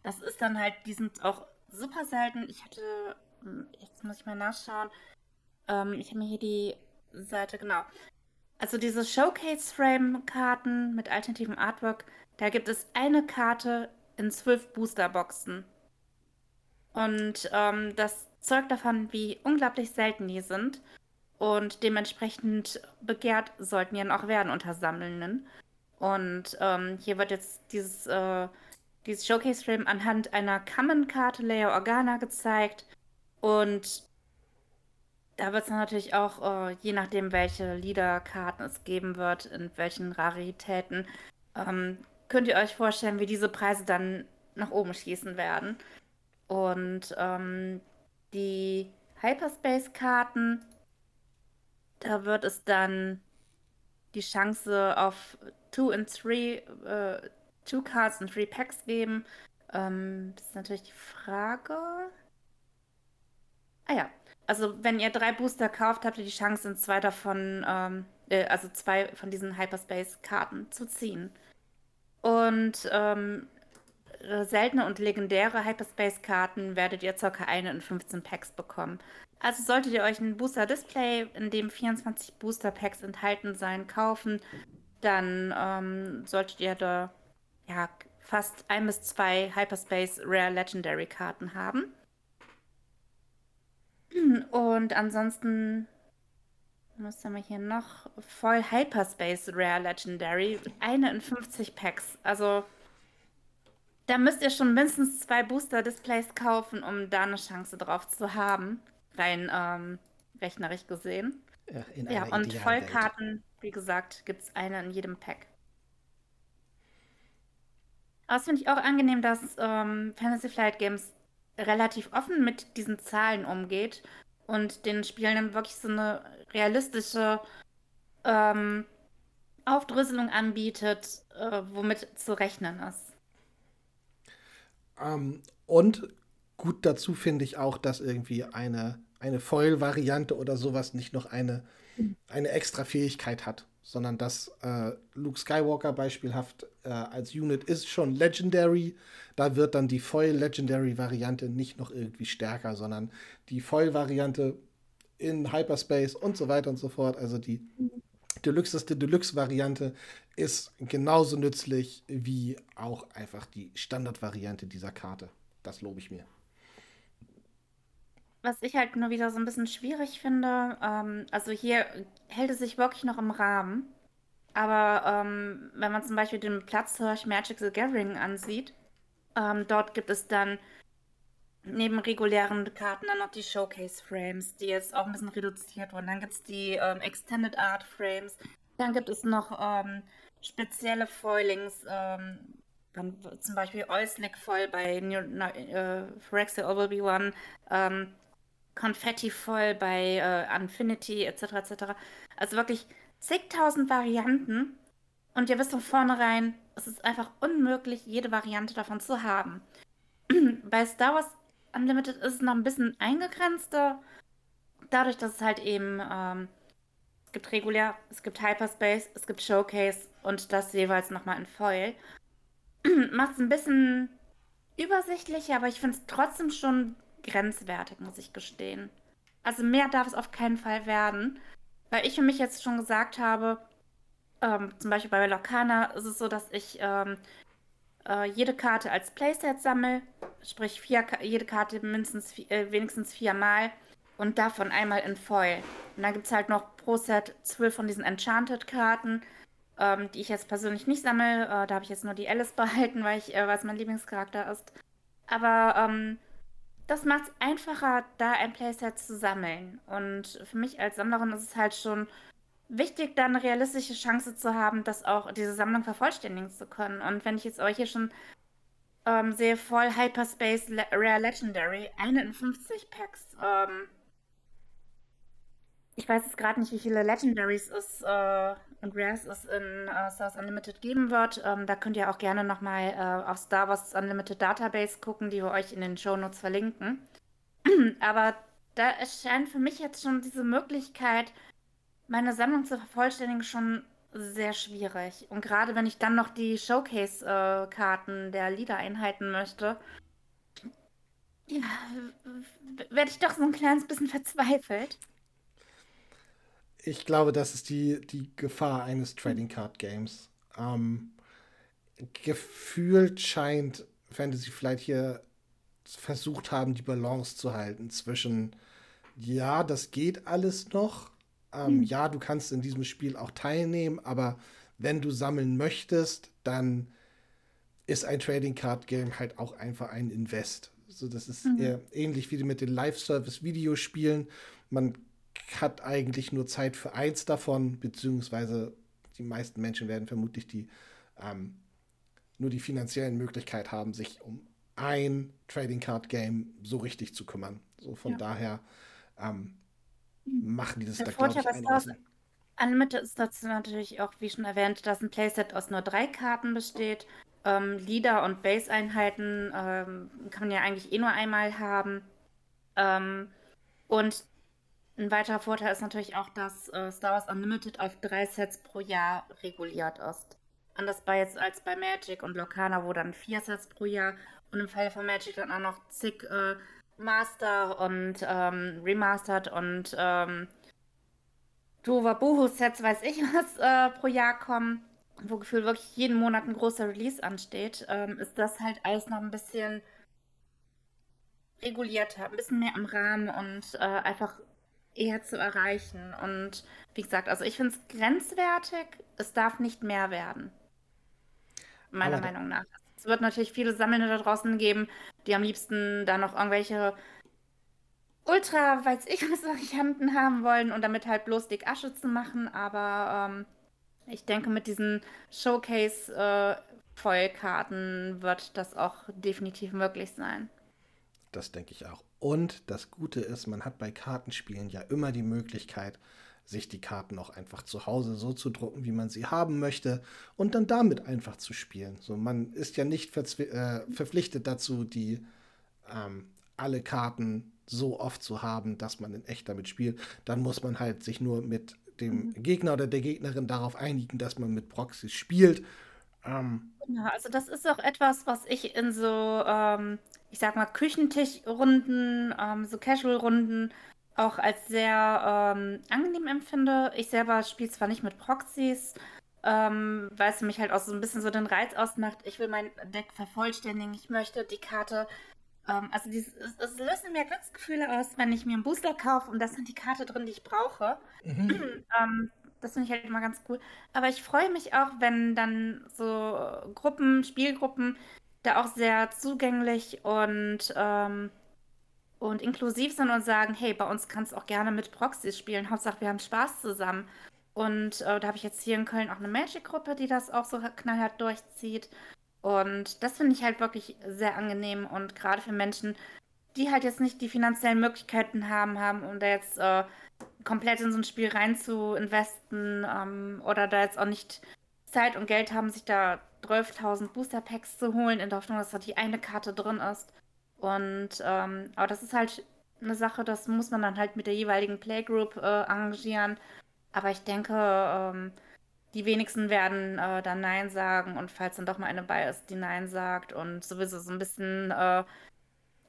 das ist dann halt, die sind auch super selten. Ich hatte, hm, jetzt muss ich mal nachschauen, ähm, ich habe mir hier die Seite, genau. Also diese Showcase-Frame-Karten mit alternativem Artwork, da gibt es eine Karte in zwölf Booster-Boxen. Und ähm, das zeugt davon, wie unglaublich selten die sind. Und dementsprechend begehrt sollten die dann auch werden unter Sammlenden. Und ähm, hier wird jetzt dieses, äh, dieses Showcase-Frame anhand einer Common-Karte Layer Organa gezeigt. Und da wird es natürlich auch, äh, je nachdem, welche Liederkarten es geben wird, in welchen Raritäten, ähm, könnt ihr euch vorstellen, wie diese Preise dann nach oben schießen werden. Und ähm, die Hyperspace-Karten, da wird es dann die Chance auf Two and Three, äh, Two Cards und Three Packs geben. Ähm, das ist natürlich die Frage. Ah ja, also wenn ihr drei Booster kauft, habt ihr die Chance, in zwei davon, ähm, äh, also zwei von diesen Hyperspace-Karten zu ziehen. Und ähm, seltene und legendäre Hyperspace-Karten werdet ihr ca. eine in 15 Packs bekommen. Also solltet ihr euch ein Booster-Display, in dem 24 Booster-Packs enthalten sein, kaufen, dann ähm, solltet ihr da ja, fast ein bis zwei Hyperspace Rare Legendary Karten haben. <clears throat> Und ansonsten was haben wir hier noch? Voll Hyperspace Rare Legendary. Eine in 50 Packs. Also da müsst ihr schon mindestens zwei Booster-Displays kaufen, um da eine Chance drauf zu haben. Rein ähm, rechnerisch gesehen. Ja, ja und Vollkarten, wie gesagt, gibt es eine in jedem Pack. Das finde ich auch angenehm, dass ähm, Fantasy Flight Games relativ offen mit diesen Zahlen umgeht und den Spielern wirklich so eine realistische ähm, Aufdröselung anbietet, äh, womit zu rechnen ist. Ähm, und gut dazu finde ich auch, dass irgendwie eine, eine Foil-Variante oder sowas nicht noch eine, eine extra Fähigkeit hat, sondern dass äh, Luke Skywalker beispielhaft äh, als Unit ist schon Legendary. Da wird dann die Foil-Legendary-Variante nicht noch irgendwie stärker, sondern die Foil-Variante in Hyperspace und so weiter und so fort. Also die deluxeste Deluxe-Variante ist genauso nützlich wie auch einfach die Standard-Variante dieser Karte. Das lobe ich mir. Was ich halt nur wieder so ein bisschen schwierig finde, ähm, also hier hält es sich wirklich noch im Rahmen. Aber ähm, wenn man zum Beispiel den Platzhirsch Magic the Gathering ansieht, ähm, dort gibt es dann neben regulären Karten dann noch die Showcase Frames, die jetzt auch ein bisschen reduziert wurden. Dann gibt es die ähm, Extended Art Frames. Dann gibt es noch ähm, spezielle Foilings, ähm, zum Beispiel Oislick Foil bei New, äh, Phyrexia One, ähm, Confetti Foil bei äh, Infinity etc. etc. Also wirklich zigtausend Varianten. Und ihr wisst von vornherein, es ist einfach unmöglich, jede Variante davon zu haben. <clears throat> bei Star Wars Unlimited ist es noch ein bisschen eingegrenzter. Dadurch, dass es halt eben, ähm, es gibt regulär, es gibt Hyperspace, es gibt Showcase und das jeweils nochmal in Foil. <clears throat> Macht es ein bisschen übersichtlicher, aber ich finde es trotzdem schon grenzwertig, muss ich gestehen. Also mehr darf es auf keinen Fall werden. Weil ich für mich jetzt schon gesagt habe, ähm, zum Beispiel bei Locana ist es so, dass ich ähm, äh, jede Karte als Playset sammle, sprich vier, jede Karte mindestens äh, wenigstens viermal und davon einmal in Foil. Und dann gibt es halt noch pro Set zwölf von diesen Enchanted-Karten, ähm, die ich jetzt persönlich nicht sammle. Äh, da habe ich jetzt nur die Alice <laughs> behalten, weil, ich, äh, weil es mein Lieblingscharakter ist. Aber ähm, das macht es einfacher, da ein Playset zu sammeln. Und für mich als Sammlerin ist es halt schon wichtig, da eine realistische Chance zu haben, das auch diese Sammlung vervollständigen zu können. Und wenn ich jetzt euch hier schon ähm, sehe, voll Hyperspace Le Rare Legendary, eine in 50 Packs. Ähm, ich weiß jetzt gerade nicht, wie viele Legendaries es äh, und Rares es in äh, Star Wars Unlimited geben wird. Ähm, da könnt ihr auch gerne nochmal äh, auf Star Wars Unlimited Database gucken, die wir euch in den Show Notes verlinken. <clears throat> Aber da erscheint für mich jetzt schon diese Möglichkeit, meine Sammlung zu vervollständigen schon sehr schwierig. Und gerade wenn ich dann noch die Showcase-Karten der Lieder einhalten möchte, ja, werde ich doch so ein kleines bisschen verzweifelt. Ich glaube, das ist die, die Gefahr eines Trading Card Games. Ähm, gefühlt scheint Fantasy Flight hier versucht haben, die Balance zu halten zwischen, ja, das geht alles noch, ähm, mhm. Ja, du kannst in diesem Spiel auch teilnehmen, aber wenn du sammeln möchtest, dann ist ein Trading Card Game halt auch einfach ein Invest. So, das ist mhm. eher ähnlich wie mit den Live-Service-Videospielen. Man hat eigentlich nur Zeit für eins davon, beziehungsweise die meisten Menschen werden vermutlich die ähm, nur die finanziellen Möglichkeiten haben, sich um ein Trading Card Game so richtig zu kümmern. So von ja. daher ähm, hm. machen die das Der da, Vorteil, was aus Unlimited ist dazu natürlich auch, wie schon erwähnt, dass ein Playset aus nur drei Karten besteht. Ähm, Leader- und Base-Einheiten ähm, kann man ja eigentlich eh nur einmal haben. Ähm, und ein weiterer Vorteil ist natürlich auch, dass äh, Star Wars Unlimited auf drei Sets pro Jahr reguliert ist. Anders bei jetzt als bei Magic und Locana, wo dann vier Sets pro Jahr und im Fall von Magic dann auch noch zig äh, Master und ähm, Remastered und ähm, Tuvabuhu-Sets, weiß ich <laughs> was, äh, pro Jahr kommen, wo gefühlt wirklich jeden Monat ein großer Release ansteht, ähm, ist das halt alles noch ein bisschen regulierter, ein bisschen mehr im Rahmen und äh, einfach eher zu erreichen. Und wie gesagt, also ich finde es grenzwertig, es darf nicht mehr werden. Meiner Aber Meinung nach. Es wird natürlich viele Sammelnde da draußen geben, die am liebsten da noch irgendwelche ultra, weiß ich was, <laughs> Varianten haben wollen und damit halt bloß dick Asche zu machen. Aber ähm, ich denke, mit diesen Showcase-Vollkarten äh, wird das auch definitiv möglich sein. Das denke ich auch. Und das Gute ist, man hat bei Kartenspielen ja immer die Möglichkeit, sich die Karten auch einfach zu Hause so zu drucken, wie man sie haben möchte und dann damit einfach zu spielen. So, man ist ja nicht äh, verpflichtet dazu, die ähm, alle Karten so oft zu haben, dass man in echt damit spielt. Dann muss man halt sich nur mit dem mhm. Gegner oder der Gegnerin darauf einigen, dass man mit Proxys spielt. Ähm, ja, also das ist auch etwas, was ich in so, ähm, ich sag mal, Küchentischrunden, ähm, so Casual-Runden auch als sehr ähm, angenehm empfinde. Ich selber spiele zwar nicht mit Proxys, ähm, weil es für mich halt auch so ein bisschen so den Reiz ausmacht. Ich will mein Deck vervollständigen. Ich möchte die Karte ähm, also dieses, es, es löst mir Glücksgefühle aus, wenn ich mir einen Booster kaufe und da sind die Karte drin, die ich brauche. Mhm. <clears throat> ähm, das finde ich halt immer ganz cool. Aber ich freue mich auch, wenn dann so Gruppen, Spielgruppen da auch sehr zugänglich und, ähm, und inklusiv sind und sagen, hey, bei uns kannst du auch gerne mit Proxys spielen. Hauptsache, wir haben Spaß zusammen. Und äh, da habe ich jetzt hier in Köln auch eine Magic-Gruppe, die das auch so knallhart durchzieht. Und das finde ich halt wirklich sehr angenehm und gerade für Menschen, die halt jetzt nicht die finanziellen Möglichkeiten haben, haben, um da jetzt äh, komplett in so ein Spiel rein zu investen ähm, oder da jetzt auch nicht Zeit und Geld haben, sich da 12.000 Booster Packs zu holen, in der Hoffnung, dass da die eine Karte drin ist. Und ähm, aber das ist halt eine Sache, das muss man dann halt mit der jeweiligen Playgroup äh, arrangieren. Aber ich denke, ähm, die wenigsten werden äh, dann Nein sagen und falls dann doch mal eine bei ist, die Nein sagt und sowieso so ein bisschen, äh,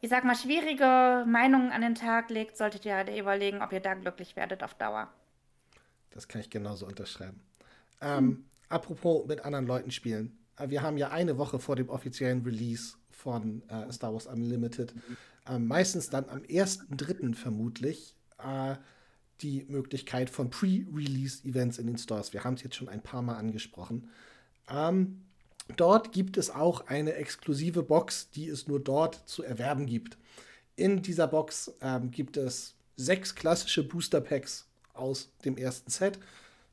ich sag mal, schwierige Meinungen an den Tag legt, solltet ihr halt überlegen, ob ihr da glücklich werdet auf Dauer. Das kann ich genauso unterschreiben. Ähm, hm. Apropos mit anderen Leuten spielen. Äh, wir haben ja eine Woche vor dem offiziellen Release von äh, Star Wars Unlimited, äh, meistens dann am 1.3. vermutlich, äh, die Möglichkeit von Pre-Release-Events in den Stores. Wir haben es jetzt schon ein paar Mal angesprochen. Ähm, dort gibt es auch eine exklusive Box, die es nur dort zu erwerben gibt. In dieser Box ähm, gibt es sechs klassische Booster Packs aus dem ersten Set.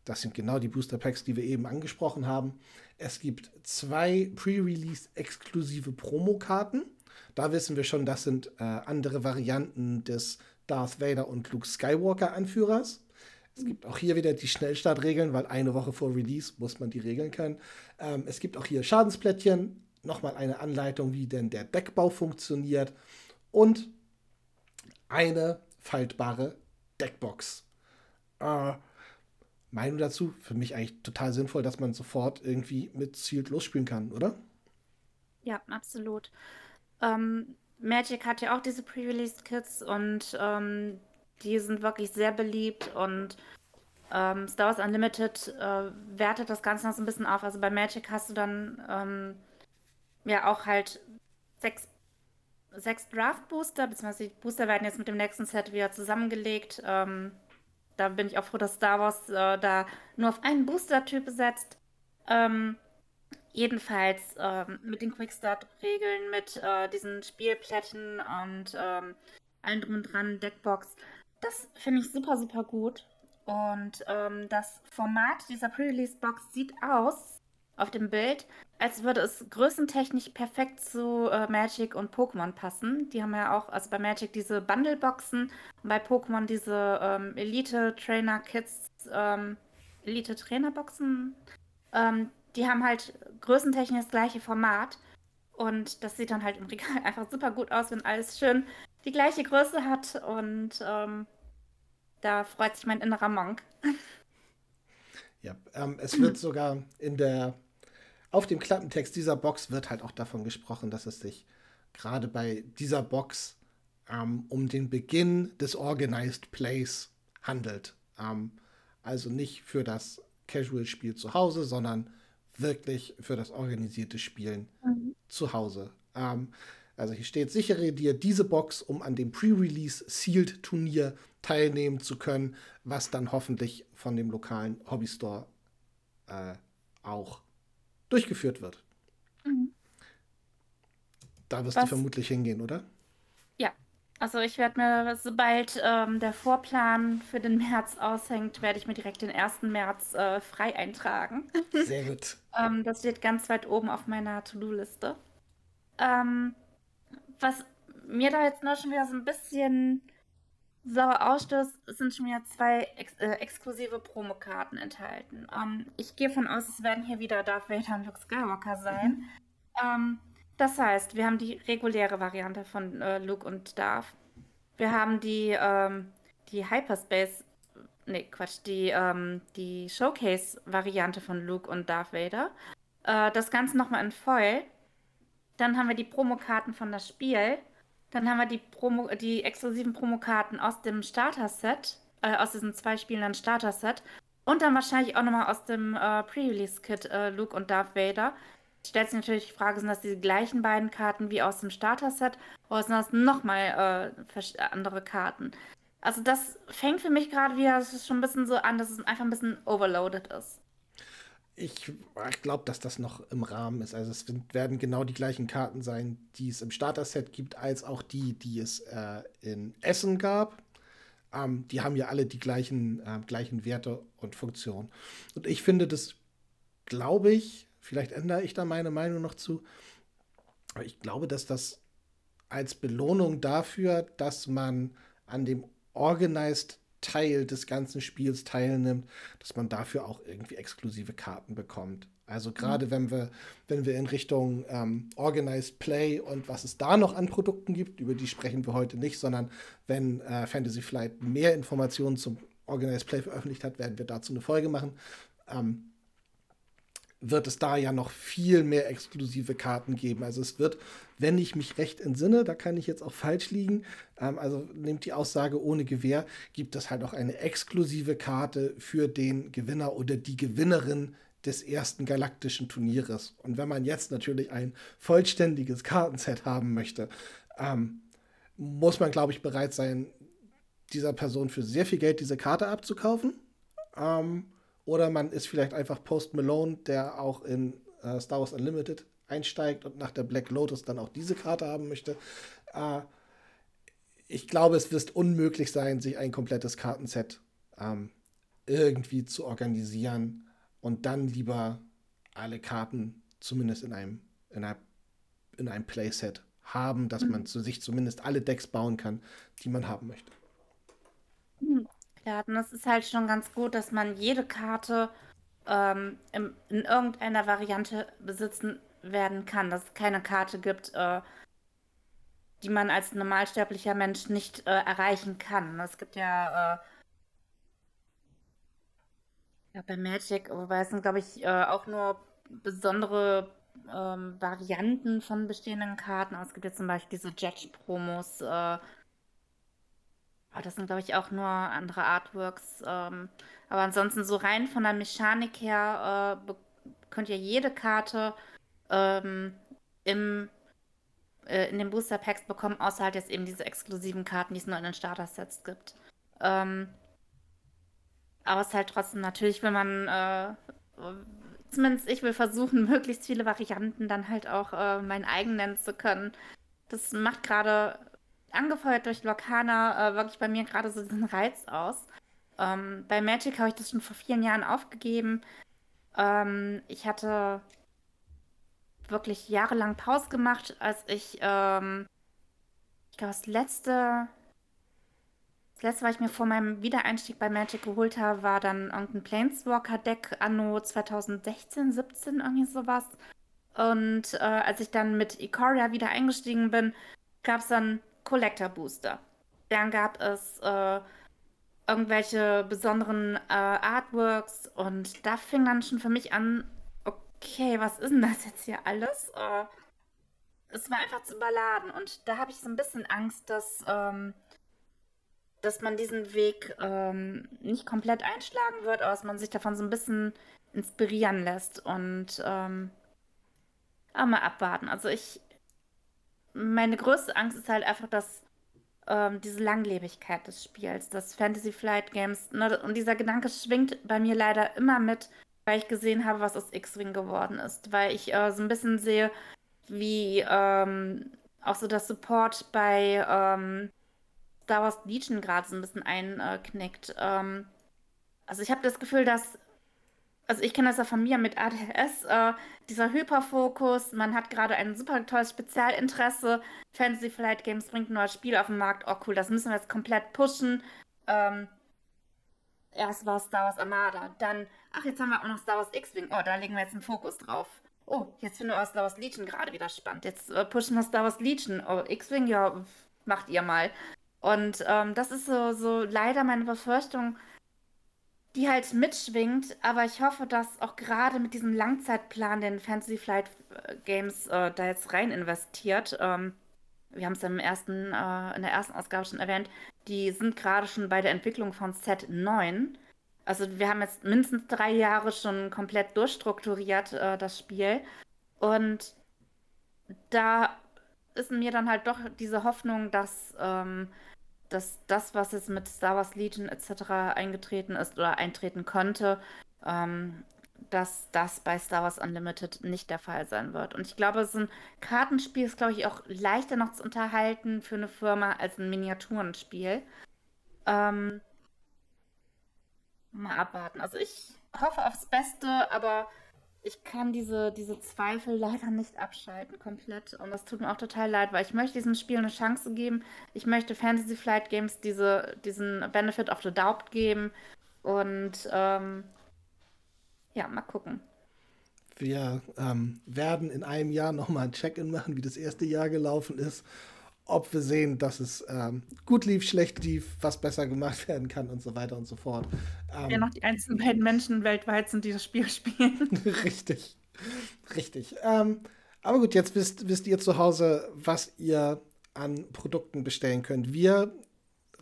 Das sind genau die Booster Packs, die wir eben angesprochen haben. Es gibt zwei Pre-Release exklusive Promokarten. Da wissen wir schon, das sind äh, andere Varianten des Darth Vader und Luke Skywalker Anführers. Es gibt auch hier wieder die Schnellstartregeln, weil eine Woche vor Release muss man die Regeln können. Ähm, es gibt auch hier Schadensplättchen, nochmal eine Anleitung, wie denn der Deckbau funktioniert und eine faltbare Deckbox. Äh, Meinung dazu? Für mich eigentlich total sinnvoll, dass man sofort irgendwie mit Sealed losspielen kann, oder? Ja, absolut. Ähm, Magic hat ja auch diese Pre-Release-Kits und ähm, die sind wirklich sehr beliebt und ähm, Star Wars Unlimited äh, wertet das Ganze noch so ein bisschen auf. Also bei Magic hast du dann ähm, ja auch halt sechs, sechs Draft-Booster, beziehungsweise die Booster werden jetzt mit dem nächsten Set wieder zusammengelegt. Ähm, da bin ich auch froh, dass Star Wars äh, da nur auf einen Booster-Typ setzt. Ähm, Jedenfalls ähm, mit den Quickstart-Regeln, mit äh, diesen Spielplätten und ähm, allem drum und dran, Deckbox, das finde ich super, super gut. Und ähm, das Format dieser Pre-Release-Box sieht aus auf dem Bild, als würde es größentechnisch perfekt zu äh, Magic und Pokémon passen. Die haben ja auch, also bei Magic diese Bundle-Boxen und bei Pokémon diese ähm, Elite-Trainer-Kits, ähm, Elite-Trainer-Boxen. Ähm, die haben halt größentechnisch das gleiche Format. Und das sieht dann halt im Regal <laughs> einfach super gut aus, wenn alles schön die gleiche Größe hat. Und ähm, da freut sich mein innerer Monk. <laughs> Ja, ähm, es wird sogar in der, auf dem Klappentext dieser Box wird halt auch davon gesprochen, dass es sich gerade bei dieser Box ähm, um den Beginn des Organized Plays handelt. Ähm, also nicht für das Casual-Spiel zu Hause, sondern wirklich für das organisierte Spielen mhm. zu Hause. Ähm, also hier steht, sichere dir diese Box, um an dem Pre-Release Sealed Turnier teilnehmen zu können, was dann hoffentlich von dem lokalen Hobbystore äh, auch durchgeführt wird. Mhm. Da wirst was? du vermutlich hingehen, oder? Ja, also ich werde mir, sobald ähm, der Vorplan für den März aushängt, werde ich mir direkt den 1. März äh, frei eintragen. Sehr gut. <laughs> ähm, das steht ganz weit oben auf meiner To-Do-Liste. Ähm, was mir da jetzt noch schon wieder so ein bisschen sauer ausstößt, sind schon wieder zwei ex äh, exklusive Promokarten enthalten. Ähm, ich gehe von aus, es werden hier wieder Darth Vader und Luke Skywalker sein. Mhm. Ähm, das heißt, wir haben die reguläre Variante von äh, Luke und Darth. Wir haben die, ähm, die Hyperspace, nee, Quatsch, die, ähm, die Showcase-Variante von Luke und Darth Vader. Äh, das Ganze nochmal in Foil. Dann haben wir die Promokarten von das Spiel. Dann haben wir die, Promo, die exklusiven Promokarten aus dem Starter-Set, äh, aus diesen zwei Spielen dann Starter-Set. Und dann wahrscheinlich auch nochmal aus dem äh, Pre-Release-Kit äh, Luke und Darth Vader. Stellt sich natürlich die Frage, sind das die gleichen beiden Karten wie aus dem Starter-Set oder sind das nochmal äh, andere Karten? Also das fängt für mich gerade wieder, schon ein bisschen so an, dass es einfach ein bisschen overloaded ist. Ich, glaube, dass das noch im Rahmen ist. Also es werden genau die gleichen Karten sein, die es im Starter-Set gibt, als auch die, die es äh, in Essen gab. Ähm, die haben ja alle die gleichen, äh, gleichen Werte und Funktionen. Und ich finde das, glaube ich, vielleicht ändere ich da meine Meinung noch zu, aber ich glaube, dass das als Belohnung dafür, dass man an dem Organized Teil des ganzen Spiels teilnimmt, dass man dafür auch irgendwie exklusive Karten bekommt. Also gerade mhm. wenn wir, wenn wir in Richtung ähm, Organized Play und was es da noch an Produkten gibt, über die sprechen wir heute nicht, sondern wenn äh, Fantasy Flight mehr Informationen zum Organized Play veröffentlicht hat, werden wir dazu eine Folge machen. Ähm, wird es da ja noch viel mehr exklusive Karten geben. Also es wird, wenn ich mich recht entsinne, da kann ich jetzt auch falsch liegen, ähm, also nehmt die Aussage ohne Gewähr, gibt es halt auch eine exklusive Karte für den Gewinner oder die Gewinnerin des ersten galaktischen Turnieres. Und wenn man jetzt natürlich ein vollständiges Kartenset haben möchte, ähm, muss man, glaube ich, bereit sein, dieser Person für sehr viel Geld diese Karte abzukaufen. Ähm, oder man ist vielleicht einfach Post Malone, der auch in äh, Star Wars Unlimited einsteigt und nach der Black Lotus dann auch diese Karte haben möchte. Äh, ich glaube, es wird unmöglich sein, sich ein komplettes Kartenset ähm, irgendwie zu organisieren und dann lieber alle Karten zumindest in einem, in einem, in einem Playset haben, dass mhm. man zu sich zumindest alle Decks bauen kann, die man haben möchte. Karten. Es ist halt schon ganz gut, dass man jede Karte ähm, im, in irgendeiner Variante besitzen werden kann. Dass es keine Karte gibt, äh, die man als normalsterblicher Mensch nicht äh, erreichen kann. Es gibt ja, äh, ja bei Magic, wobei es sind, glaube ich, äh, auch nur besondere ähm, Varianten von bestehenden Karten. es gibt ja zum Beispiel diese Judge-Promos, äh, aber das sind, glaube ich, auch nur andere Artworks. Ähm, aber ansonsten so rein von der Mechanik her äh, könnt ihr jede Karte ähm, im, äh, in den Booster Packs bekommen, außer halt jetzt eben diese exklusiven Karten, die es nur in den Starter-Sets gibt. Ähm, aber es ist halt trotzdem natürlich, wenn man, äh, zumindest ich will versuchen, <laughs> möglichst viele Varianten dann halt auch äh, mein eigen nennen zu können. Das macht gerade angefeuert durch Lokana äh, wirklich bei mir gerade so diesen Reiz aus. Ähm, bei Magic habe ich das schon vor vielen Jahren aufgegeben. Ähm, ich hatte wirklich jahrelang Pause gemacht, als ich, ähm, ich glaube, das letzte, das letzte, was ich mir vor meinem Wiedereinstieg bei Magic geholt habe, war dann irgendein Planeswalker-Deck anno 2016, 17, irgendwie sowas. Und äh, als ich dann mit Ikoria wieder eingestiegen bin, gab es dann Collector Booster. Dann gab es äh, irgendwelche besonderen äh, Artworks und da fing dann schon für mich an, okay, was ist denn das jetzt hier alles? Äh, es war einfach zu überladen und da habe ich so ein bisschen Angst, dass, ähm, dass man diesen Weg ähm, nicht komplett einschlagen wird, aber dass man sich davon so ein bisschen inspirieren lässt und ähm, mal abwarten. Also ich, meine größte Angst ist halt einfach, dass ähm, diese Langlebigkeit des Spiels, das Fantasy Flight Games, ne, und dieser Gedanke schwingt bei mir leider immer mit, weil ich gesehen habe, was aus X-Wing geworden ist, weil ich äh, so ein bisschen sehe, wie ähm, auch so das Support bei ähm, Star Wars Legion gerade so ein bisschen einknickt. Ähm, also ich habe das Gefühl, dass also ich kenne das ja von mir mit ADHS, äh, dieser Hyperfokus, man hat gerade ein super tolles Spezialinteresse, Fantasy Flight Games bringt ein neues Spiel auf den Markt, oh cool, das müssen wir jetzt komplett pushen. Ähm, erst war Star Wars Armada, dann, ach, jetzt haben wir auch noch Star Wars X-Wing, oh, da legen wir jetzt einen Fokus drauf. Oh, jetzt finden wir Star Wars Legion gerade wieder spannend. Jetzt äh, pushen wir Star Wars Legion. Oh, X-Wing, ja, macht ihr mal. Und ähm, das ist so, so leider meine Befürchtung, die halt mitschwingt, aber ich hoffe, dass auch gerade mit diesem Langzeitplan, den Fantasy Flight äh, Games äh, da jetzt rein investiert, ähm, wir haben es im ersten, äh, in der ersten Ausgabe schon erwähnt, die sind gerade schon bei der Entwicklung von Set 9. Also wir haben jetzt mindestens drei Jahre schon komplett durchstrukturiert, äh, das Spiel. Und da ist mir dann halt doch diese Hoffnung, dass ähm, dass das, was jetzt mit Star Wars Legion etc. eingetreten ist oder eintreten konnte, ähm, dass das bei Star Wars Unlimited nicht der Fall sein wird. Und ich glaube, so ein Kartenspiel ist, glaube ich, auch leichter noch zu unterhalten für eine Firma als ein Miniaturenspiel. Ähm, mal abwarten. Also ich hoffe aufs Beste, aber ich kann diese, diese Zweifel leider nicht abschalten komplett. Und das tut mir auch total leid, weil ich möchte diesem Spiel eine Chance geben. Ich möchte Fantasy Flight Games diese, diesen Benefit of the Doubt geben. Und ähm, ja, mal gucken. Wir ähm, werden in einem Jahr nochmal ein Check-in machen, wie das erste Jahr gelaufen ist ob wir sehen, dass es ähm, gut lief, schlecht lief, was besser gemacht <laughs> werden kann und so weiter und so fort. Ähm, ja, noch die einzigen beiden Menschen weltweit sind, die das Spiel <laughs> spielen. <laughs> richtig, richtig. Ähm, aber gut, jetzt wisst, wisst ihr zu Hause, was ihr an Produkten bestellen könnt. Wir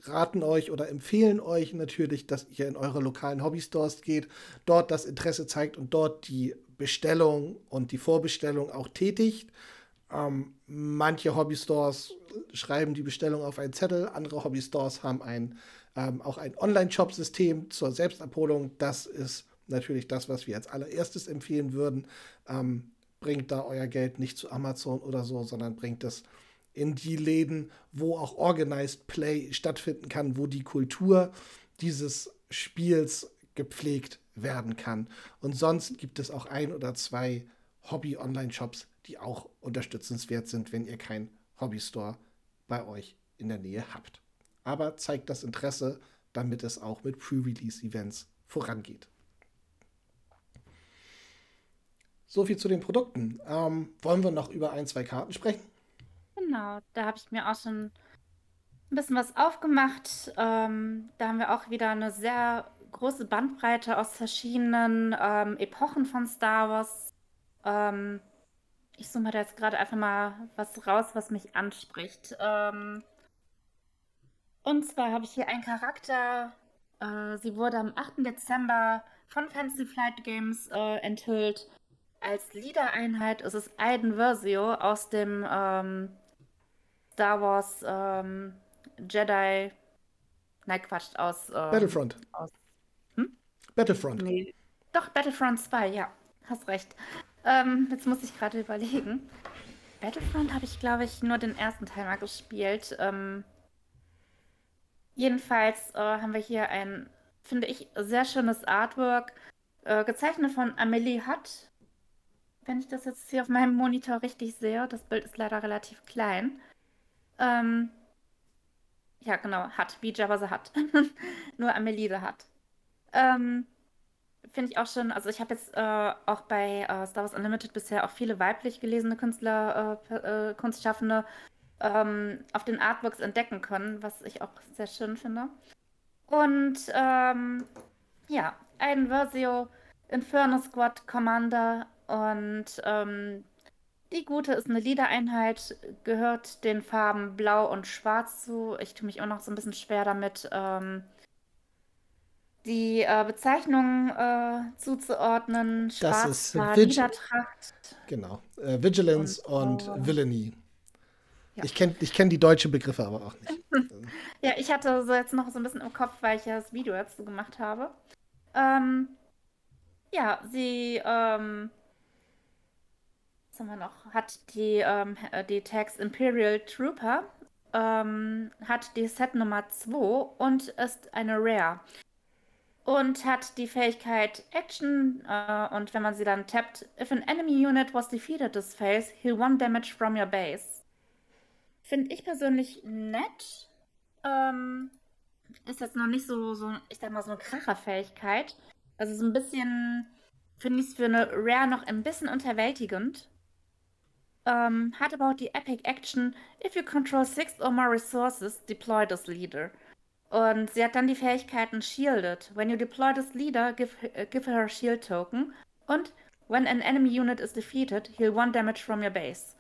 raten euch oder empfehlen euch natürlich, dass ihr in eure lokalen Hobbystores geht, dort das Interesse zeigt und dort die Bestellung und die Vorbestellung auch tätigt. Ähm, manche Hobbystores schreiben die Bestellung auf einen Zettel, andere Hobbystores haben ein, ähm, auch ein Online-Shop-System zur Selbstabholung. Das ist natürlich das, was wir als allererstes empfehlen würden. Ähm, bringt da euer Geld nicht zu Amazon oder so, sondern bringt es in die Läden, wo auch Organized Play stattfinden kann, wo die Kultur dieses Spiels gepflegt werden kann. Und sonst gibt es auch ein oder zwei Hobby-Online-Shops, die auch unterstützenswert sind, wenn ihr keinen Hobbystore bei euch in der Nähe habt. Aber zeigt das Interesse, damit es auch mit Pre-Release-Events vorangeht. So viel zu den Produkten. Ähm, wollen wir noch über ein, zwei Karten sprechen? Genau, da habe ich mir auch schon ein bisschen was aufgemacht. Ähm, da haben wir auch wieder eine sehr große Bandbreite aus verschiedenen ähm, Epochen von Star Wars. Ich suche mir da jetzt gerade einfach mal was raus, was mich anspricht. Ähm, und zwar habe ich hier einen Charakter. Äh, sie wurde am 8. Dezember von Fantasy Flight Games äh, enthüllt. Als Leader-Einheit ist es Aiden Versio aus dem ähm, Star Wars ähm, Jedi. Nein, Quatsch, aus. Ähm, Battlefront. Aus, hm? Battlefront. Nee. Doch, Battlefront 2, ja. Hast recht. Ähm, jetzt muss ich gerade überlegen. Battlefront habe ich, glaube ich, nur den ersten Teil mal gespielt. Ähm, jedenfalls äh, haben wir hier ein, finde ich, sehr schönes Artwork. äh, gezeichnet von Amelie Hutt. Wenn ich das jetzt hier auf meinem Monitor richtig sehe, das Bild ist leider relativ klein. Ähm, ja, genau, Hutt, wie Jabba the Hutt. <laughs> Nur Amelie the Hutt. Ähm, Finde ich auch schon, also ich habe jetzt äh, auch bei äh, Star Wars Unlimited bisher auch viele weiblich gelesene Künstler, äh, äh Kunstschaffende ähm, auf den Artworks entdecken können, was ich auch sehr schön finde. Und ähm, ja, ein Versio Inferno Squad Commander und ähm, die gute ist eine Liedereinheit, gehört den Farben Blau und Schwarz zu. Ich tue mich auch noch so ein bisschen schwer damit, ähm, die äh, Bezeichnung äh, zuzuordnen. Schwarz das ist war Vig Niedertracht. Genau. Äh, Vigilance und, und Villainy. Ja. Ich kenne ich kenn die deutschen Begriffe aber auch nicht. <laughs> ja, ich hatte so jetzt noch so ein bisschen im Kopf, weil ich ja das Video dazu gemacht habe. Ähm, ja, sie, ähm, was haben wir noch? Hat die, ähm, die Tags Imperial Trooper, ähm, hat die Set Nummer 2 und ist eine Rare. Und hat die Fähigkeit Action äh, und wenn man sie dann tappt, if an enemy unit was defeated this phase, heal one damage from your base. Finde ich persönlich nett. Ähm, ist jetzt noch nicht so, so, ich sag mal, so eine Kracherfähigkeit. Also so ein bisschen, finde ich es für eine Rare noch ein bisschen unterwältigend. Ähm, hat aber auch die Epic Action, if you control six or more resources, deploy this leader. Und sie hat dann die Fähigkeiten Shielded. When you deploy this leader, give, uh, give her a shield token. Und when an enemy unit is defeated, heal one damage from your base.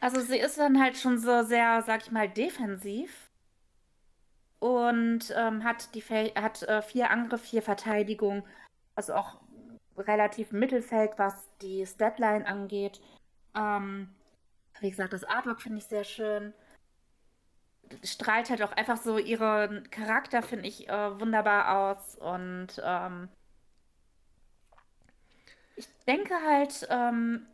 Also sie ist dann halt schon so sehr, sag ich mal, defensiv und ähm, hat, die hat äh, vier Angriff, vier Verteidigung, also auch relativ Mittelfeld, was die Statline angeht. Ähm, wie gesagt, das Artwork finde ich sehr schön. Strahlt halt auch einfach so ihren Charakter, finde ich, äh, wunderbar aus. Und ähm, ich denke halt, ähm,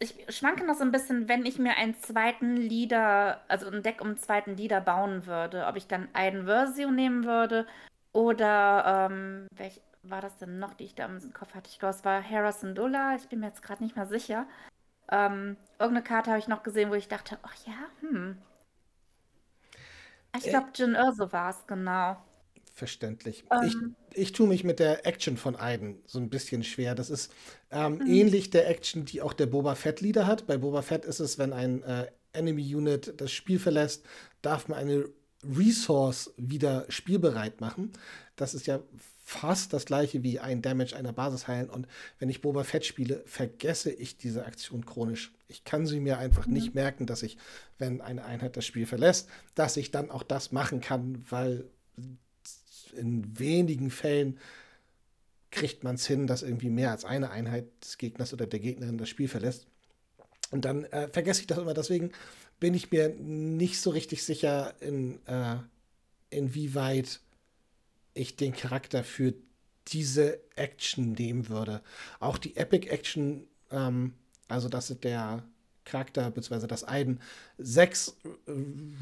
ich schwanke noch so ein bisschen, wenn ich mir einen zweiten Leader, also ein Deck um einen zweiten Leader bauen würde, ob ich dann einen Versio nehmen würde oder ähm, welch war das denn noch, die ich da im Kopf hatte? Ich glaube, es war Hera Syndulla, ich bin mir jetzt gerade nicht mehr sicher. Ähm, irgendeine Karte habe ich noch gesehen, wo ich dachte, ach ja, hm. Ich äh, glaube, Jin Urso war es, genau verständlich. Ähm, ich, ich tue mich mit der Action von Aiden so ein bisschen schwer. Das ist ähm, mhm. ähnlich der Action, die auch der Boba Fett Leader hat. Bei Boba Fett ist es, wenn ein äh, Enemy Unit das Spiel verlässt, darf man eine Resource wieder spielbereit machen. Das ist ja fast das gleiche wie ein Damage einer Basis heilen. Und wenn ich Boba Fett spiele, vergesse ich diese Aktion chronisch. Ich kann sie mir einfach mhm. nicht merken, dass ich, wenn eine Einheit das Spiel verlässt, dass ich dann auch das machen kann, weil in wenigen Fällen kriegt man es hin, dass irgendwie mehr als eine Einheit des Gegners oder der Gegnerin das Spiel verlässt. Und dann äh, vergesse ich das immer. Deswegen bin ich mir nicht so richtig sicher, in, äh, inwieweit ich den Charakter für diese Action nehmen würde. Auch die Epic Action, ähm, also dass der Charakter bzw. das Eiden sechs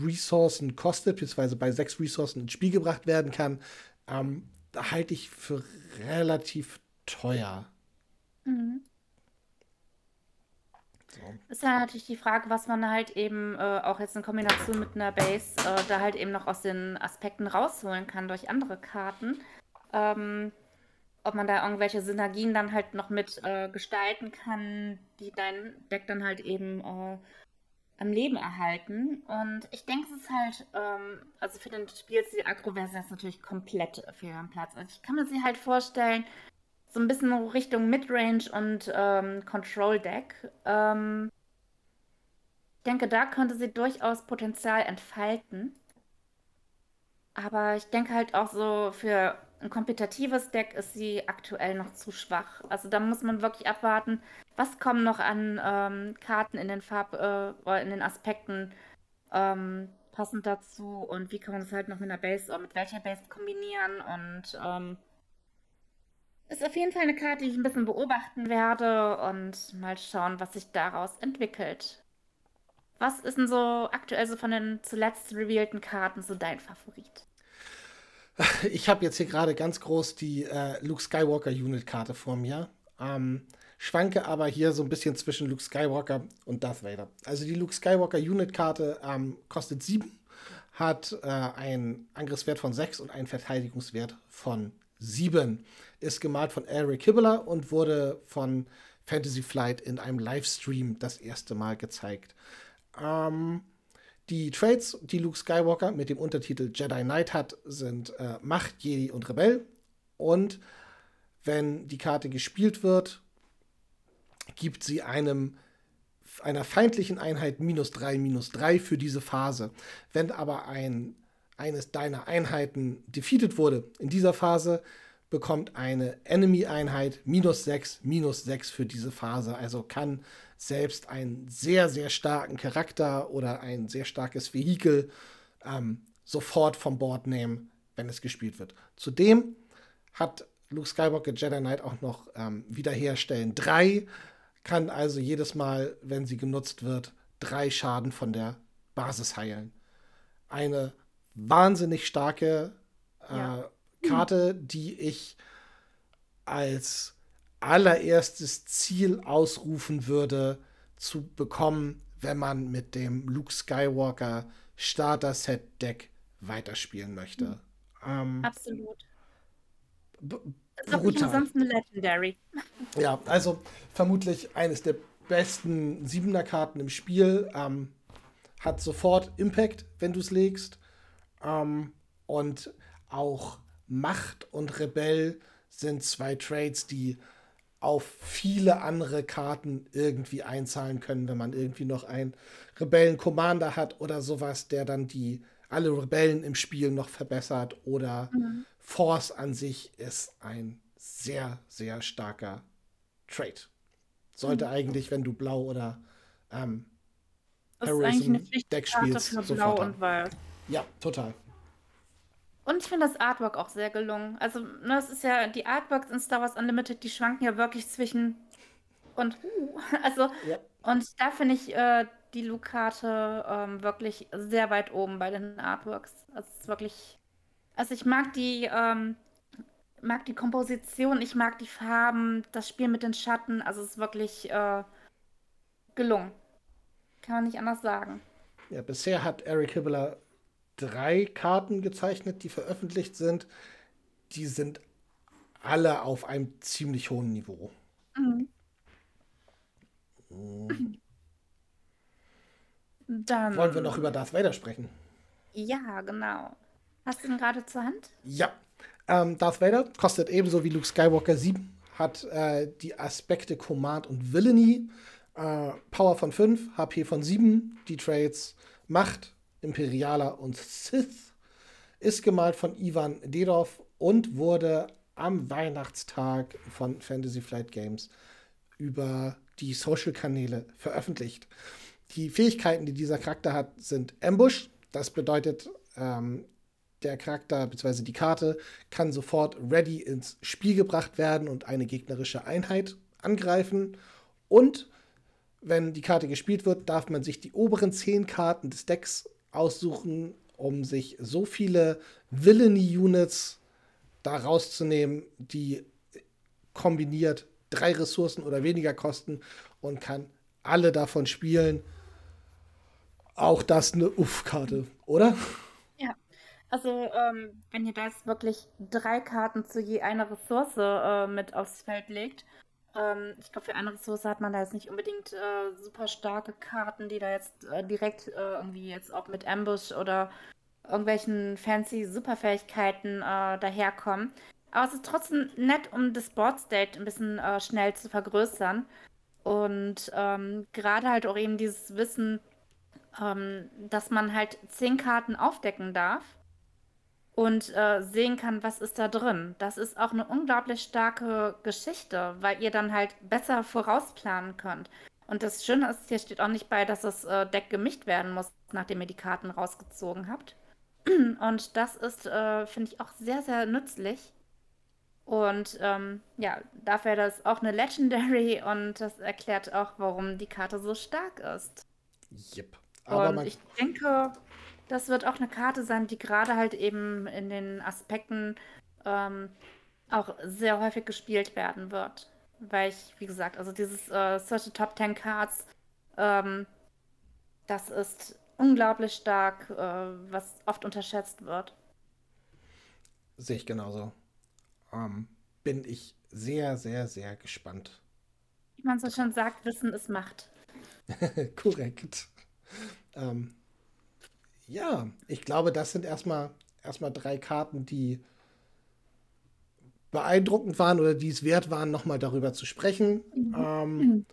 Ressourcen kostet, bzw. bei sechs Ressourcen ins Spiel gebracht werden kann, ähm, halte ich für relativ teuer. Mhm. So. Ist ja natürlich die Frage, was man halt eben äh, auch jetzt in Kombination mit einer Base äh, da halt eben noch aus den Aspekten rausholen kann durch andere Karten. Ähm, ob man da irgendwelche Synergien dann halt noch mit äh, gestalten kann, die dein Deck dann halt eben äh, am Leben erhalten. Und ich denke, es ist halt, ähm, also für den Spielstil Agro-Version ist natürlich komplett fehl am Platz. Also ich kann mir sie halt vorstellen, so ein bisschen Richtung Midrange und ähm, Control-Deck. Ähm, ich denke, da könnte sie durchaus Potenzial entfalten. Aber ich denke halt auch so für ein kompetitives Deck ist sie aktuell noch zu schwach. Also da muss man wirklich abwarten, was kommen noch an ähm, Karten in den Farb äh, in den Aspekten ähm, passend dazu und wie kann man das halt noch mit einer Base oder mit welcher Base kombinieren und ähm, ist auf jeden Fall eine Karte, die ich ein bisschen beobachten werde und mal schauen, was sich daraus entwickelt. Was ist denn so aktuell so von den zuletzt revealten Karten so dein Favorit? Ich habe jetzt hier gerade ganz groß die äh, Luke Skywalker Unit-Karte vor mir. Ähm, schwanke aber hier so ein bisschen zwischen Luke Skywalker und Darth Vader. Also die Luke Skywalker Unit-Karte ähm, kostet 7, hat äh, einen Angriffswert von 6 und einen Verteidigungswert von 7. Ist gemalt von Eric Kibbeler und wurde von Fantasy Flight in einem Livestream das erste Mal gezeigt. Ähm, die Trades, die Luke Skywalker mit dem Untertitel Jedi Knight hat, sind äh, Macht, Jedi und Rebell. Und wenn die Karte gespielt wird, gibt sie einem einer feindlichen Einheit minus 3, minus 3 für diese Phase. Wenn aber ein, eines deiner Einheiten defeated wurde in dieser Phase, bekommt eine Enemy-Einheit minus 6, minus 6 für diese Phase. Also kann selbst einen sehr, sehr starken Charakter oder ein sehr starkes Vehikel ähm, sofort vom Board nehmen, wenn es gespielt wird. Zudem hat Luke Skywalker Jedi Knight auch noch ähm, Wiederherstellen 3, kann also jedes Mal, wenn sie genutzt wird, drei Schaden von der Basis heilen. Eine wahnsinnig starke äh, ja. Karte, die ich als allererstes Ziel ausrufen würde, zu bekommen, wenn man mit dem Luke Skywalker Starter Set Deck weiterspielen möchte. Mhm. Ähm, Absolut. Eine Legendary. <laughs> Ja, also vermutlich eines der besten Siebener Karten im Spiel. Ähm, hat sofort Impact, wenn du es legst. Ähm, und auch Macht und Rebell sind zwei Trades, die auf viele andere Karten irgendwie einzahlen können, wenn man irgendwie noch einen Rebellen-Commander hat oder sowas, der dann die alle Rebellen im Spiel noch verbessert oder mhm. Force an sich ist ein sehr, sehr starker Trade. Sollte mhm. eigentlich, wenn du blau oder ähm, Harrison Deck spielst, sofort und Weiß. Ja, total. Und ich finde das Artwork auch sehr gelungen. Also, ne, es ist ja, die Artworks in Star Wars Unlimited, die schwanken ja wirklich zwischen und uh, <laughs> also, ja. und da finde ich äh, die Luke-Karte ähm, wirklich sehr weit oben bei den Artworks. Also, es ist wirklich, also ich mag die, ähm, mag die Komposition, ich mag die Farben, das Spiel mit den Schatten, also es ist wirklich äh, gelungen. Kann man nicht anders sagen. Ja, bisher hat Eric Hibbler drei Karten gezeichnet, die veröffentlicht sind. Die sind alle auf einem ziemlich hohen Niveau. Mhm. Dann, Wollen wir noch über Darth Vader sprechen? Ja, genau. Hast du ihn gerade zur Hand? Ja. Ähm, Darth Vader kostet ebenso wie Luke Skywalker 7, hat äh, die Aspekte Command und Villainy, äh, Power von 5, HP von 7, die Trades Macht, Imperialer und Sith, ist gemalt von Ivan Dedov und wurde am Weihnachtstag von Fantasy Flight Games über die Social-Kanäle veröffentlicht. Die Fähigkeiten, die dieser Charakter hat, sind Ambush. Das bedeutet, ähm, der Charakter bzw. die Karte kann sofort ready ins Spiel gebracht werden und eine gegnerische Einheit angreifen. Und wenn die Karte gespielt wird, darf man sich die oberen zehn Karten des Decks aussuchen, um sich so viele Villainy-Units da rauszunehmen, die kombiniert drei Ressourcen oder weniger kosten und kann alle davon spielen. Auch das eine Uff-Karte, oder? Ja, also ähm, wenn ihr da jetzt wirklich drei Karten zu je einer Ressource äh, mit aufs Feld legt, ähm, ich glaube, für eine Ressource hat man da jetzt nicht unbedingt äh, super starke Karten, die da jetzt äh, direkt äh, irgendwie jetzt auch mit Ambush oder irgendwelchen fancy Superfähigkeiten äh, daherkommen. Aber es ist trotzdem nett, um das Board State ein bisschen äh, schnell zu vergrößern. Und ähm, gerade halt auch eben dieses Wissen, ähm, dass man halt zehn Karten aufdecken darf und äh, sehen kann, was ist da drin. Das ist auch eine unglaublich starke Geschichte, weil ihr dann halt besser vorausplanen könnt. Und das Schöne ist, hier steht auch nicht bei, dass das äh, Deck gemischt werden muss, nachdem ihr die Karten rausgezogen habt. <clears throat> Und das ist, äh, finde ich, auch sehr, sehr nützlich. Und ähm, ja, dafür das auch eine Legendary <laughs> und das erklärt auch, warum die Karte so stark ist. Yep. Aber und ich denke, das wird auch eine Karte sein, die gerade halt eben in den Aspekten ähm, auch sehr häufig gespielt werden wird. Weil ich, wie gesagt, also dieses äh, Search the Top 10 Cards, ähm, das ist unglaublich stark, äh, was oft unterschätzt wird. Sehe ich genauso. Ähm, bin ich sehr, sehr, sehr gespannt. Wie man so schon sagt, Wissen ist Macht. <laughs> Korrekt. Ähm, ja, ich glaube, das sind erstmal erstmal drei Karten, die beeindruckend waren oder die es wert waren, nochmal darüber zu sprechen. Mhm. Ähm,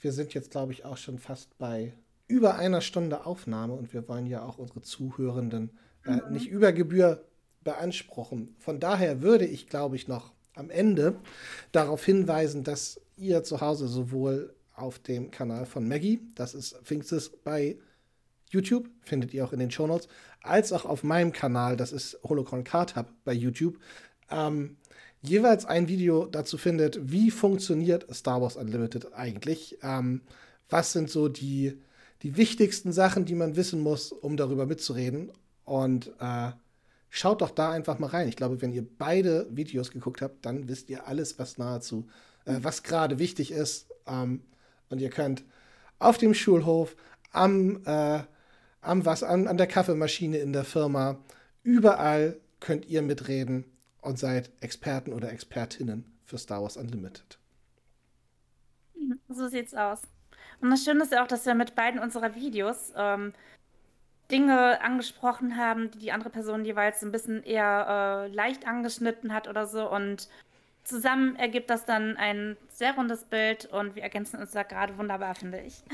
wir sind jetzt, glaube ich, auch schon fast bei über einer Stunde Aufnahme und wir wollen ja auch unsere Zuhörenden äh, mhm. nicht über Gebühr beanspruchen. Von daher würde ich, glaube ich, noch am Ende darauf hinweisen, dass ihr zu Hause sowohl auf dem Kanal von Maggie, das ist Pfingstes bei YouTube, findet ihr auch in den Shownotes, als auch auf meinem Kanal, das ist Holocron Card Hub bei YouTube, ähm, jeweils ein Video dazu findet, wie funktioniert Star Wars Unlimited eigentlich. Ähm, was sind so die, die wichtigsten Sachen, die man wissen muss, um darüber mitzureden. Und äh, schaut doch da einfach mal rein. Ich glaube, wenn ihr beide Videos geguckt habt, dann wisst ihr alles, was nahezu, äh, was gerade wichtig ist. Ähm, und ihr könnt auf dem Schulhof, am, äh, am was, an, an der Kaffeemaschine in der Firma, überall könnt ihr mitreden und seid Experten oder Expertinnen für Star Wars Unlimited. So sieht's aus. Und das Schöne ist ja auch, dass wir mit beiden unserer Videos ähm, Dinge angesprochen haben, die die andere Person jeweils ein bisschen eher äh, leicht angeschnitten hat oder so. Und zusammen ergibt das dann ein sehr rundes Bild und wir ergänzen uns da gerade wunderbar, finde ich. <laughs>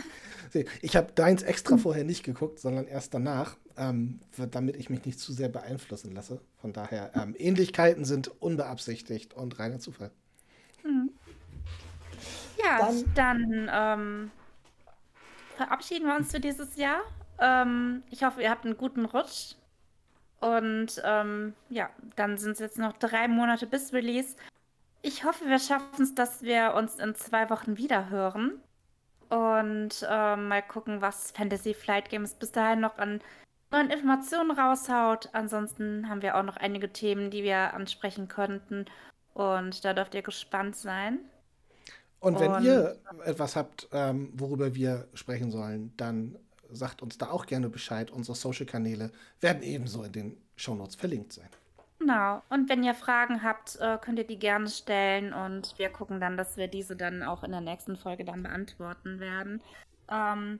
Ich habe deins extra vorher nicht geguckt, sondern erst danach, ähm, damit ich mich nicht zu sehr beeinflussen lasse. Von daher, ähm, Ähnlichkeiten sind unbeabsichtigt und reiner Zufall. Hm. Ja, dann, dann ähm, verabschieden wir uns für dieses Jahr. Ähm, ich hoffe, ihr habt einen guten Rutsch. Und ähm, ja, dann sind es jetzt noch drei Monate bis Release. Ich hoffe, wir schaffen es, dass wir uns in zwei Wochen wieder hören. Und äh, mal gucken, was Fantasy Flight Games bis dahin noch an neuen Informationen raushaut. Ansonsten haben wir auch noch einige Themen, die wir ansprechen könnten. Und da dürft ihr gespannt sein. Und wenn Und, ihr etwas habt, ähm, worüber wir sprechen sollen, dann sagt uns da auch gerne Bescheid. Unsere Social-Kanäle werden ebenso in den Shownotes verlinkt sein. Genau. Und wenn ihr Fragen habt, äh, könnt ihr die gerne stellen und wir gucken dann, dass wir diese dann auch in der nächsten Folge dann beantworten werden. Ähm,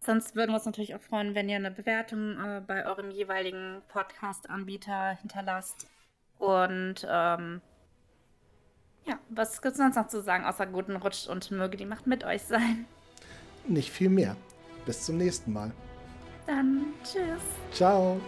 sonst würden wir uns natürlich auch freuen, wenn ihr eine Bewertung äh, bei eurem jeweiligen Podcast-Anbieter hinterlasst. Und ähm, ja, was gibt es sonst noch zu sagen, außer guten Rutsch und möge die Macht mit euch sein? Nicht viel mehr. Bis zum nächsten Mal. Dann tschüss. Ciao.